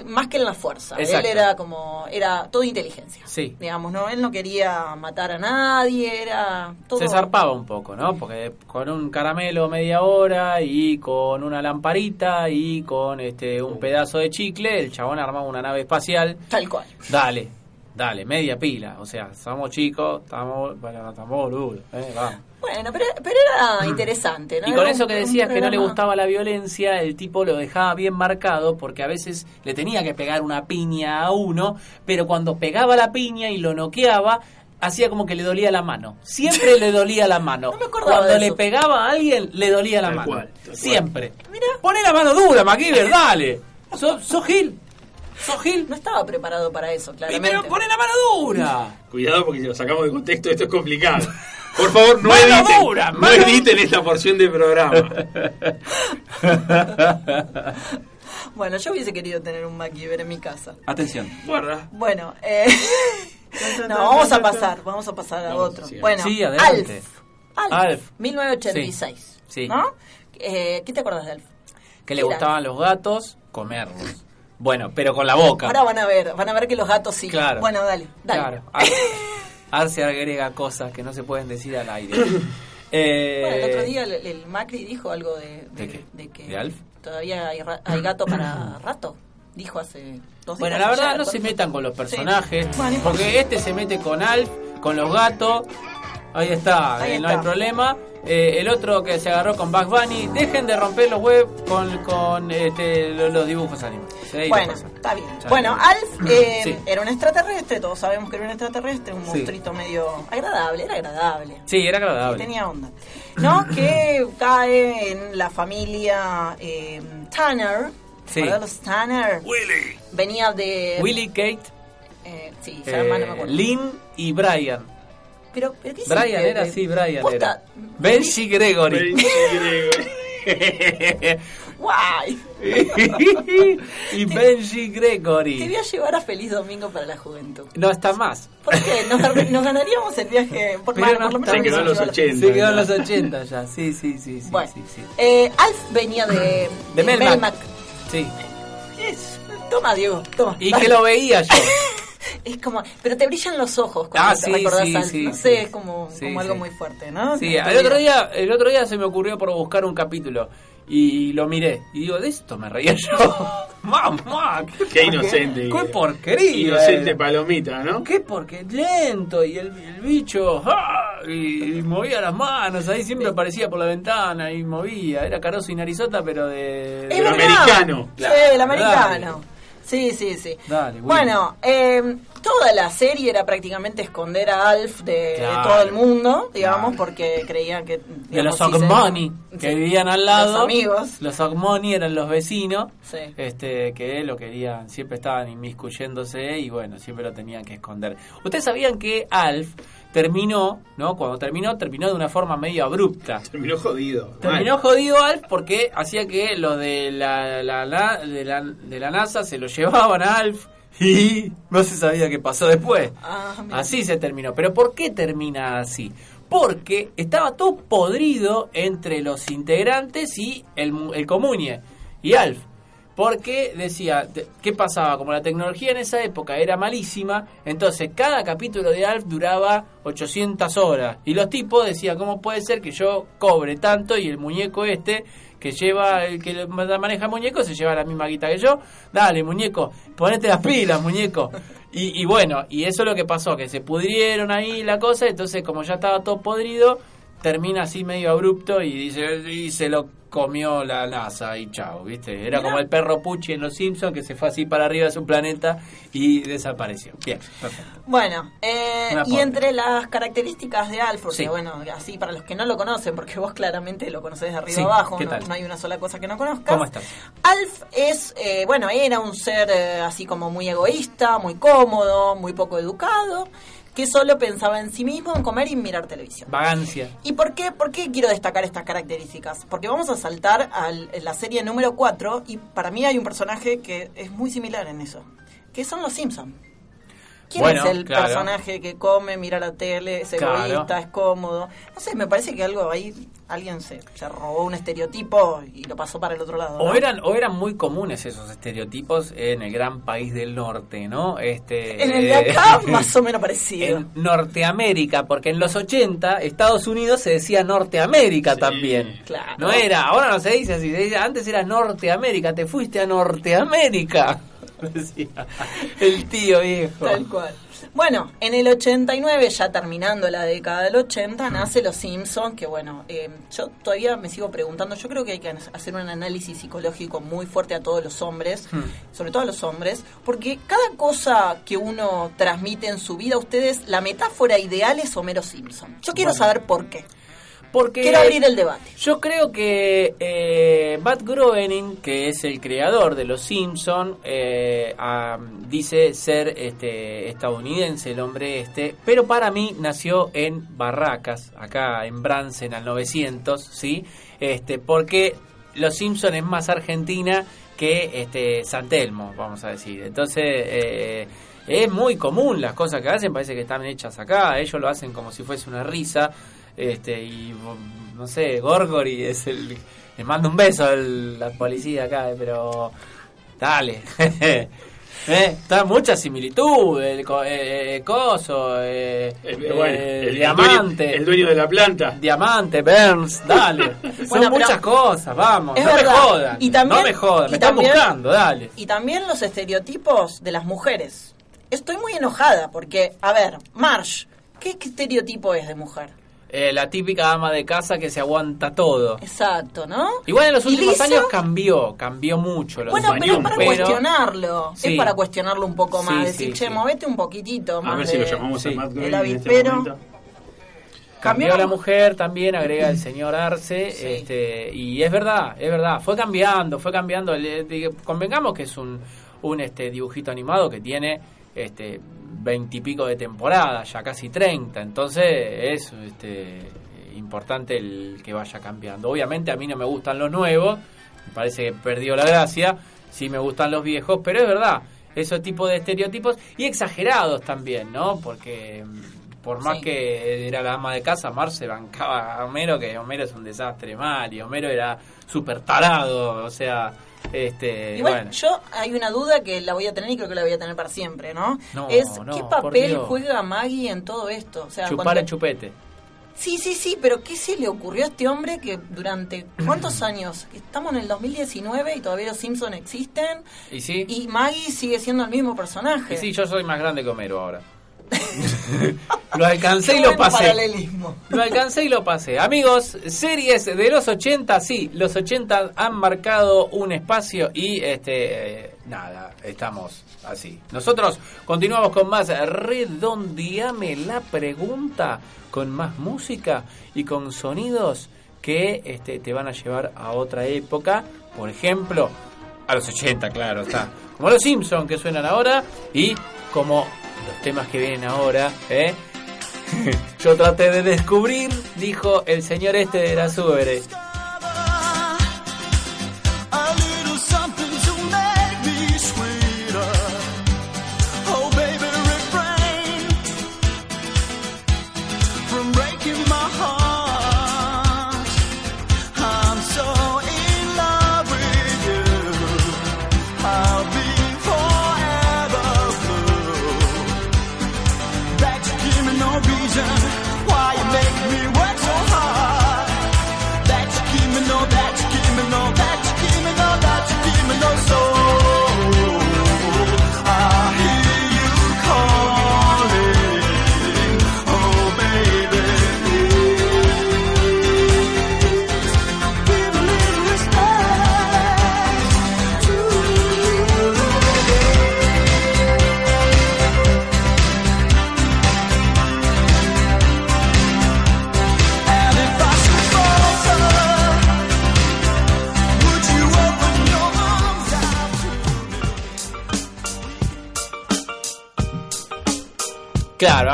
más que en la fuerza.
Exacto.
Él era como, era todo inteligencia.
Sí.
Digamos, no, él no quería matar a nadie, era todo.
Se zarpaba un poco, ¿no? Porque con un caramelo media hora y con una lamparita y con este un pedazo de chicle, el chabón armaba una nave espacial.
Tal cual.
Dale, dale, media pila. O sea, somos chicos, estamos, bueno, estamos boludos, ¿eh? Vamos.
Bueno, pero, pero era interesante, ¿no?
Y
Era
con
un-
eso que decías que no le gustaba la violencia, el tipo lo dejaba bien marcado porque a veces le tenía que pegar una piña a uno, pero cuando pegaba la piña y lo noqueaba, hacía como que le dolía la mano. Siempre le dolía la mano.
acordaba
cuando
de
le pegaba a alguien, le dolía la
Tal
mano.
cual.
Siempre. Poné la mano dura, MacGyver, dale. ¿Sos, sos Gil? ¿Sos Gil?
No estaba preparado para eso, claramente.
Pero poné la mano dura.
Cuidado porque si lo sacamos de contexto esto es complicado. Por favor, no
Mano
editen,
dura,
no
mano-
editen esta porción del programa.
Bueno, yo hubiese querido tener un MacGyver en mi casa.
Atención.
Guarda.
Bueno, eh, no, vamos a pasar, vamos a pasar a otro.
sí.
Bueno,
Sí, adelante.
Alf. Alf,
Alf.
1986.
Sí.
¿No? Eh, ¿Qué te acuerdas de Alf?
Que le gustaban los gatos, comerlos. Bueno, pero con la boca.
Ahora van a ver, van a ver que los gatos sí.
Claro.
Bueno, dale, dale.
Claro. Ar- Arce agrega cosas que no se pueden decir al aire. Eh,
Bueno, el otro día el, el Macri dijo algo de,
¿De qué?
de que
¿De Alf?
todavía hay, ra- hay gato para rato. Dijo hace
Bueno, la verdad no se metan con los personajes,
Sí.
Porque este se mete con Alf, con los gatos, ahí está,
Ahí
eh, no hay problema. Eh, el otro que se agarró con Bugs Bunny, dejen de romper los web con, con este, lo- los, dibujos animados.
Bueno, está bien.
Ya
Bueno, Alf eh,
Sí.
era un extraterrestre, todos sabemos que era un extraterrestre, un
Sí.
monstruito medio agradable, era agradable.
Sí, era
que
agradable.
tenía onda. ¿No? que cae en la familia eh, Tanner.
Sí.
¿Verdad los Tanner?
Willy.
Venía de.
Willy, Kate,
eh, sí, ya más no me
eh,
acuerdo.
Lynn y Brian.
Pero, pero ¿qué
Brian era, sí, Brian
Posta,
era. Benji Gregory.
Benji Gregory.
Guay.
y Benji
Te
Gregory.
voy a llevar a Feliz Domingo para la Juventud.
No está más.
¿Por qué? Nos, nos ganaríamos el viaje. Por,
Pero no
por lo menos.
Se quedó en los
lleva a la-
80.
Se quedó en
ya.
los 80 ya. Sí, sí, sí, sí.
Bueno,
sí, sí.
eh, Alf venía de,
De Melmac.
Melmac.
Sí.
Es- Toma, Diego, toma.
Y que lo veía yo.
Es como, pero te brillan los ojos cuando
Ah,
te
sí,
recordás
sí, sí,
no sé, es como, como algo muy fuerte, ¿no?
Sí, el otro día, el otro día se me ocurrió por buscar un capítulo y lo miré y digo, de esto me reía yo. Mamá,
Qué inocente.
Qué porquería.
Inocente palomita, ¿no?
Qué porque lento y el, el bicho ¡ah! y, y movía las manos, ahí siempre aparecía por la ventana y movía, era Caroso y Narizota pero de,
El americano.
Sí, el americano. Sí, sí, sí.
Dale, Willy.
bueno, eh, toda la serie era prácticamente esconder a Alf de, todo el mundo, digamos,
Claro.
porque creían que...
de los Ogmoni que vivían al lado.
Los amigos.
Los Ogmoni eran los vecinos.
Sí.
este que lo querían, siempre estaban inmiscuyéndose y bueno, siempre lo tenían que esconder. Ustedes sabían que Alf terminó, ¿no? Cuando terminó, terminó de una forma medio abrupta.
Terminó jodido.
Terminó jodido Alf porque hacía que los de la, la- la- de la, de la NASA se lo llevaban a Alf y no se sabía qué pasó después.
Ah.
Así se terminó. ¿Pero por qué termina así? Porque estaba todo podrido entre los integrantes y el, el comunie y Alf. Porque decía, ¿qué pasaba? Como la tecnología en esa época era malísima, entonces cada capítulo de Alf duraba 800 horas. Y los tipos decían, ¿cómo puede ser que yo cobre tanto y el muñeco este que lleva, el que maneja muñeco se lleva la misma guita que yo? Dale, muñeco, ponete las pilas, muñeco. Y, y bueno, y eso es lo que pasó, que se pudrieron ahí la cosa, entonces como ya estaba todo podrido, termina así medio abrupto y dice y se lo comió la NASA y chao, ¿viste? Era como el perro Pucci en Los Simpsons que se fue así para arriba de su planeta y desapareció. Bien, perfecto.
Bueno, eh, y entre las características de Alf, porque
Sí.
bueno, así para los que no lo conocen, porque vos claramente lo conoces de arriba
Sí,
abajo, no hay una sola cosa que no conozcas.
¿Cómo estás?
Alf es, eh, bueno, era un ser eh, así como muy egoísta, muy cómodo, muy poco educado, que solo pensaba en sí mismo, en comer y en mirar televisión.
Vagancia.
¿Y por qué, por qué quiero destacar estas características? Porque vamos a saltar a la serie número 4 y para mí hay un personaje que es muy similar en eso, que son los Simpsons. ¿Quién
Bueno,
es el
claro.
personaje que come, mira la tele, es
Claro.
egoísta, es cómodo? No sé, me parece que algo ahí, alguien se, se robó un estereotipo y lo pasó para el otro lado.
O eran, o eran muy comunes esos estereotipos en el gran país del norte, ¿no? Este,
En el de acá, más o menos parecido.
En Norteamérica, porque en los 80 Estados Unidos se decía Norteamérica también.
Claro.
No era, ahora no se dice así, se dice, antes era Norteamérica, te fuiste a Norteamérica. Decía el tío viejo.
Tal cual. Bueno, en el 89, ya terminando la década del 80, nace Los Simpsons, que bueno, eh, yo todavía me sigo preguntando, yo creo que hay que hacer un análisis psicológico muy fuerte a todos los hombres, sobre todo a los hombres, porque cada cosa que uno transmite en su vida, ustedes, la metáfora ideal es Homero Simpson. Yo quiero
Bueno.
saber por qué.
Porque
Quiero abrir el debate.
Yo creo que eh, Matt Groening, que es el creador de Los Simpson, eh, ah, dice ser este estadounidense el hombre este, pero para mí nació en Barracas, acá en Bransen al 900, sí, este, porque Los Simpson es más Argentina que este San Telmo, vamos a decir. Entonces eh, es muy común las cosas que hacen, parece que están hechas acá, ellos lo hacen como si fuese una risa este y no sé Gorgori es el le mando un beso al la policía acá eh, pero dale eh, está mucha similitud el co- eh, eh, coso eh,
Eh, bueno,
eh,
el- el
diamante
dueño- el dueño de la planta
diamante Burns dale son
Bueno,
muchas cosas vamos
Es
no
verdad.
me jodan
Y también-
no me jodan
y
me están
también-
buscando dale
Y también los estereotipos de las mujeres. Estoy muy enojada porque, a ver, Marsh, ¿qué, qué estereotipo es de mujer?
Eh, la típica ama de casa que se aguanta todo
Exacto, ¿no?
Igual en los
¿Y
últimos
Lisa?
años cambió, cambió mucho. Los
Bueno, pero es para
pero-
cuestionarlo.
Sí.
Es para cuestionarlo un poco más.
Sí,
decir,
sí,
che,
sí.
movete un poquitito más.
a ver si
de-
lo llamamos
sí.
a Matt
el
Groening en este
avispero.
Cambió
Cambió
la mujer también, agrega el señor Arce,
Sí.
este, y es verdad, es verdad, fue cambiando, fue cambiando. Convengamos que es un, un este dibujito animado que tiene este veintipico de temporadas, ya casi 30, entonces es este importante el que vaya cambiando. Obviamente a mí no me gustan los nuevos, me parece que perdió la gracia, sí me gustan los viejos, pero es verdad, esos tipos de estereotipos y exagerados también, ¿no? Porque mm, por más
Sí.
que era la ama de casa, Mar se bancaba a Homero, que Homero es un desastre mal, y Homero era súper tarado, o sea, este,
Igual,
bueno.
yo hay una duda que la voy a tener y creo que la voy a tener para siempre, ¿no?
No,
es
no,
qué papel juega Maggie en todo esto. O sea,
Chupar
cuando-
el chupete.
Sí, sí, sí, pero ¿qué se le ocurrió a este hombre que durante cuántos años? Estamos en el 2019 y todavía los Simpsons existen
¿Y sí?
y Maggie sigue siendo el mismo personaje.
Y sí, yo soy más grande que Homero ahora. Lo alcancé
Qué
y lo pasé.
paralelismo.
Lo alcancé y lo pasé. Amigos, series de los 80, sí, los 80 han marcado un espacio y este eh, nada, estamos así. Nosotros continuamos con más redondeame la pregunta con más música y con sonidos que este, te van a llevar a otra época, por ejemplo, a los 80, claro, está. Como los Simpsons que suenan ahora y como los temas que vienen ahora, ¿eh? Yo traté de descubrir, dijo el señor este de la Súbere.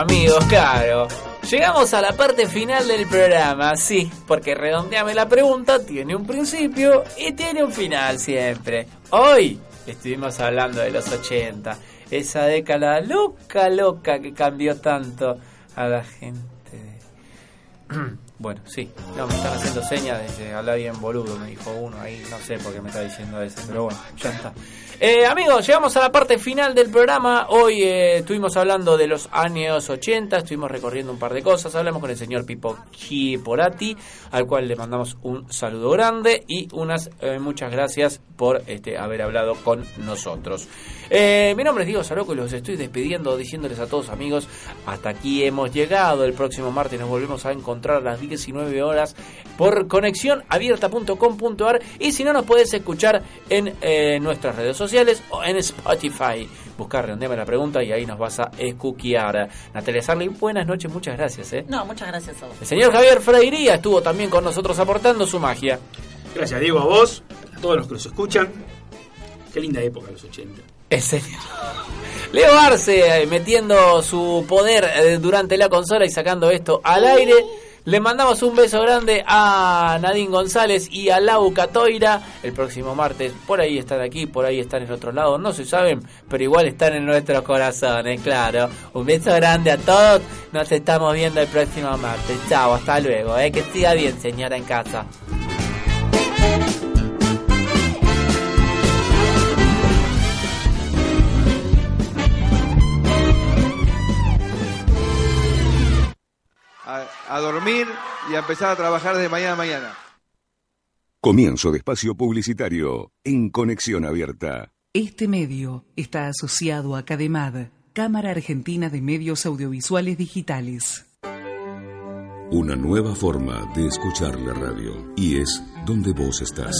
Amigos, claro. Llegamos a la parte final del programa, sí, porque redondeame la pregunta, tiene un principio y tiene un final siempre. Hoy estuvimos hablando de los 80, esa década loca, loca que cambió tanto a la gente. Bueno, sí, no, me están haciendo señas de que habla bien boludo, me dijo uno ahí, no sé por qué me está diciendo eso, pero bueno, ya está. Eh, amigos, llegamos a la parte final del programa. Hoy eh, estuvimos hablando de los años 80, estuvimos recorriendo un par de cosas. Hablamos con el señor Pipo Chiporati, al cual le mandamos un saludo grande y unas eh, muchas gracias por este, haber hablado con nosotros. Eh, mi nombre es Diego Saroco y los estoy despidiendo, diciéndoles a todos amigos, hasta aquí hemos llegado. El próximo martes nos volvemos a encontrar a las 19 horas por conexionabierta.com.ar y si no nos puedes escuchar en eh, nuestras redes sociales o en Spotify. Buscar Redondeame la pregunta y ahí nos vas a escuquear. Natalia Sarli, buenas noches, muchas gracias. ¿eh?
No, muchas gracias a vos.
El señor Javier Freiría estuvo también con nosotros aportando su magia.
Gracias, Diego, a vos, a todos los que nos escuchan. Qué linda época los 80.
El señor Leo Arce eh, metiendo su poder eh, durante la consola y sacando esto al aire. Le mandamos un beso grande a Nadine González y a Lau Catoira. El próximo martes, por ahí están aquí, por ahí están en otro lado. No se saben, pero igual están en nuestros corazones, claro. Un beso grande a todos. Nos estamos viendo el próximo martes. Chao, hasta luego. Eh. Que siga bien, señora en casa.
A, a dormir y a empezar a trabajar desde mañana a mañana.
Comienzo de espacio publicitario en Conexión Abierta.
Este medio está asociado a CADEMAD, Cámara Argentina de Medios Audiovisuales Digitales.
Una nueva forma de escuchar la radio y es donde vos estás.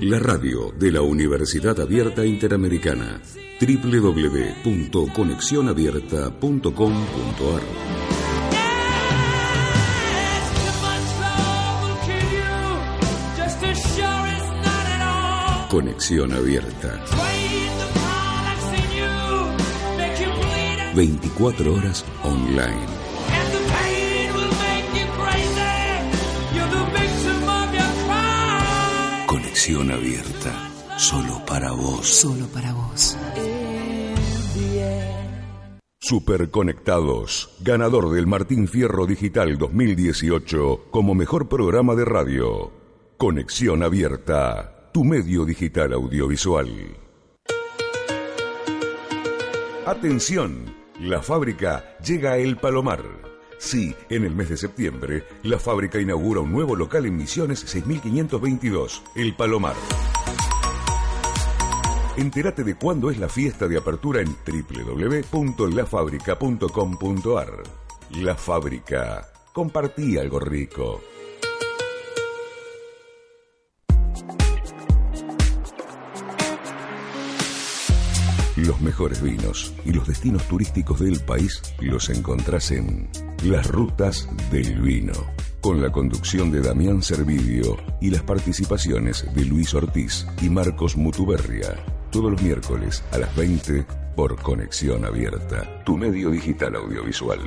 La radio de la Universidad Abierta Interamericana. www.conexionabierta.com.ar Conexión Abierta. 24 horas online. Conexión Abierta. Solo para vos.
Solo para vos.
Superconectados, ganador del Martín Fierro Digital 2018 como mejor programa de radio. Conexión Abierta, tu medio digital audiovisual. Atención, la fábrica llega a El Palomar. Sí, en el mes de septiembre, la fábrica inaugura un nuevo local en Misiones 6522, El Palomar. Entérate de cuándo es la fiesta de apertura en www.lafabrica.com.ar. La Fábrica. Compartí algo rico. Los mejores vinos y los destinos turísticos del país los encontrás en Las Rutas del Vino, con la conducción de Damián Servidio y las participaciones de Luis Ortiz y Marcos Mutuberria, todos los miércoles a las 20 por Conexión Abierta, tu medio digital audiovisual.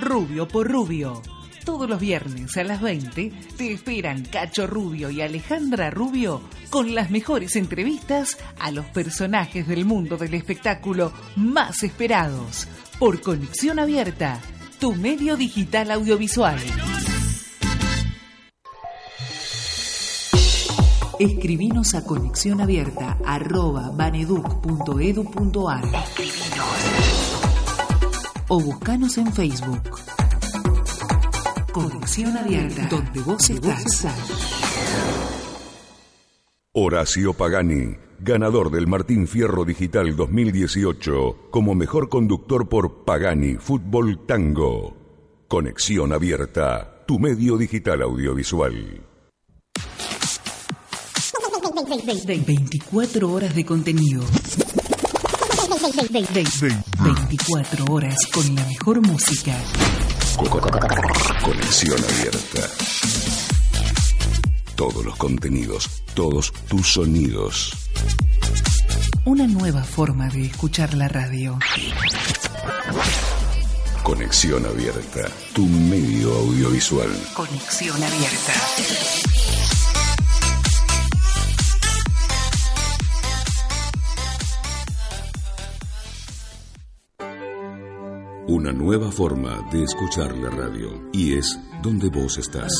Rubio
por Rubio. Todos los viernes a las 20 te esperan Cacho Rubio y Alejandra Rubio con las mejores entrevistas a los personajes del mundo del espectáculo más esperados por Conexión Abierta, tu medio digital audiovisual. Escribinos a conexión abierta arroba baneduc.edu.ar o buscanos en Facebook. Conexión abierta, donde vos estás.
Horacio Pagani, ganador del Martín Fierro Digital 2018 como mejor conductor por Pagani Fútbol Tango. Conexión Abierta, tu medio digital audiovisual.
24 horas de contenido. 24 horas con la mejor música.
Conexión abierta. Todos los contenidos, todos tus sonidos.
Una nueva forma de escuchar la radio.
Conexión abierta. Tu medio audiovisual.
Conexión abierta.
Una nueva forma de escuchar la radio. Y es donde vos estás.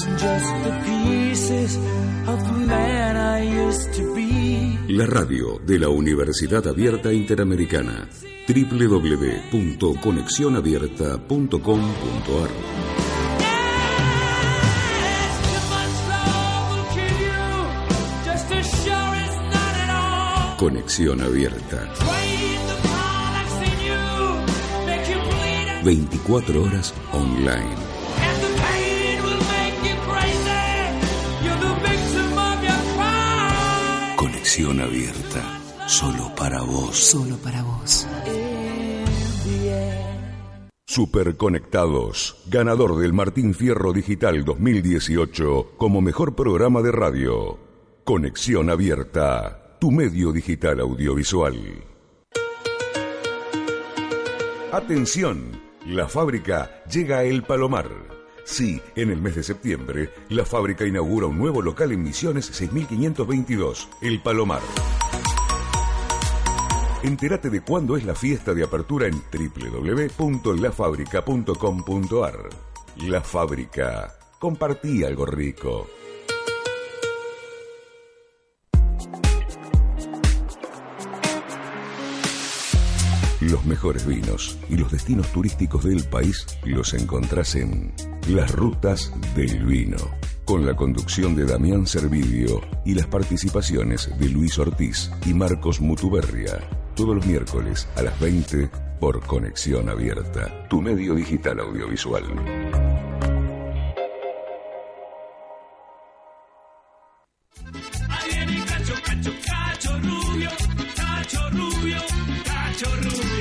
La radio de la Universidad Abierta Interamericana. www.conexionabierta.com.ar Conexión Abierta. 24 horas online. Conexión abierta. Solo para vos.
Solo para vos.
Superconectados. Ganador del Martín Fierro Digital 2018 como mejor programa de radio. Conexión abierta. Tu medio digital audiovisual. Atención. La fábrica llega a El Palomar. Sí, en el mes de septiembre, la fábrica inaugura un nuevo local en Misiones 6522, El Palomar. Entérate de cuándo es la fiesta de apertura en www.lafabrica.com.ar. La fábrica. Compartí algo rico. Los mejores vinos y los destinos turísticos del país los encontrás en Las Rutas del Vino, con la conducción de Damián Servidio y las participaciones de Luis Ortiz y Marcos Mutuberria, todos los miércoles a las 20 por Conexión Abierta, tu medio digital audiovisual.
Cacho, Cacho, Cacho Rubio, Cacho Rubio, Cacho Rubio.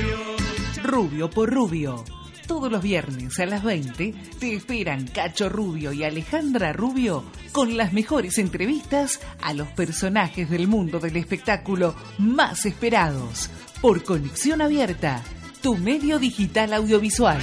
Rubio por Rubio. Todos los viernes a las 20 te esperan Cacho Rubio y Alejandra Rubio con las mejores entrevistas a los personajes del mundo del espectáculo más esperados por Conexión Abierta, tu medio digital audiovisual.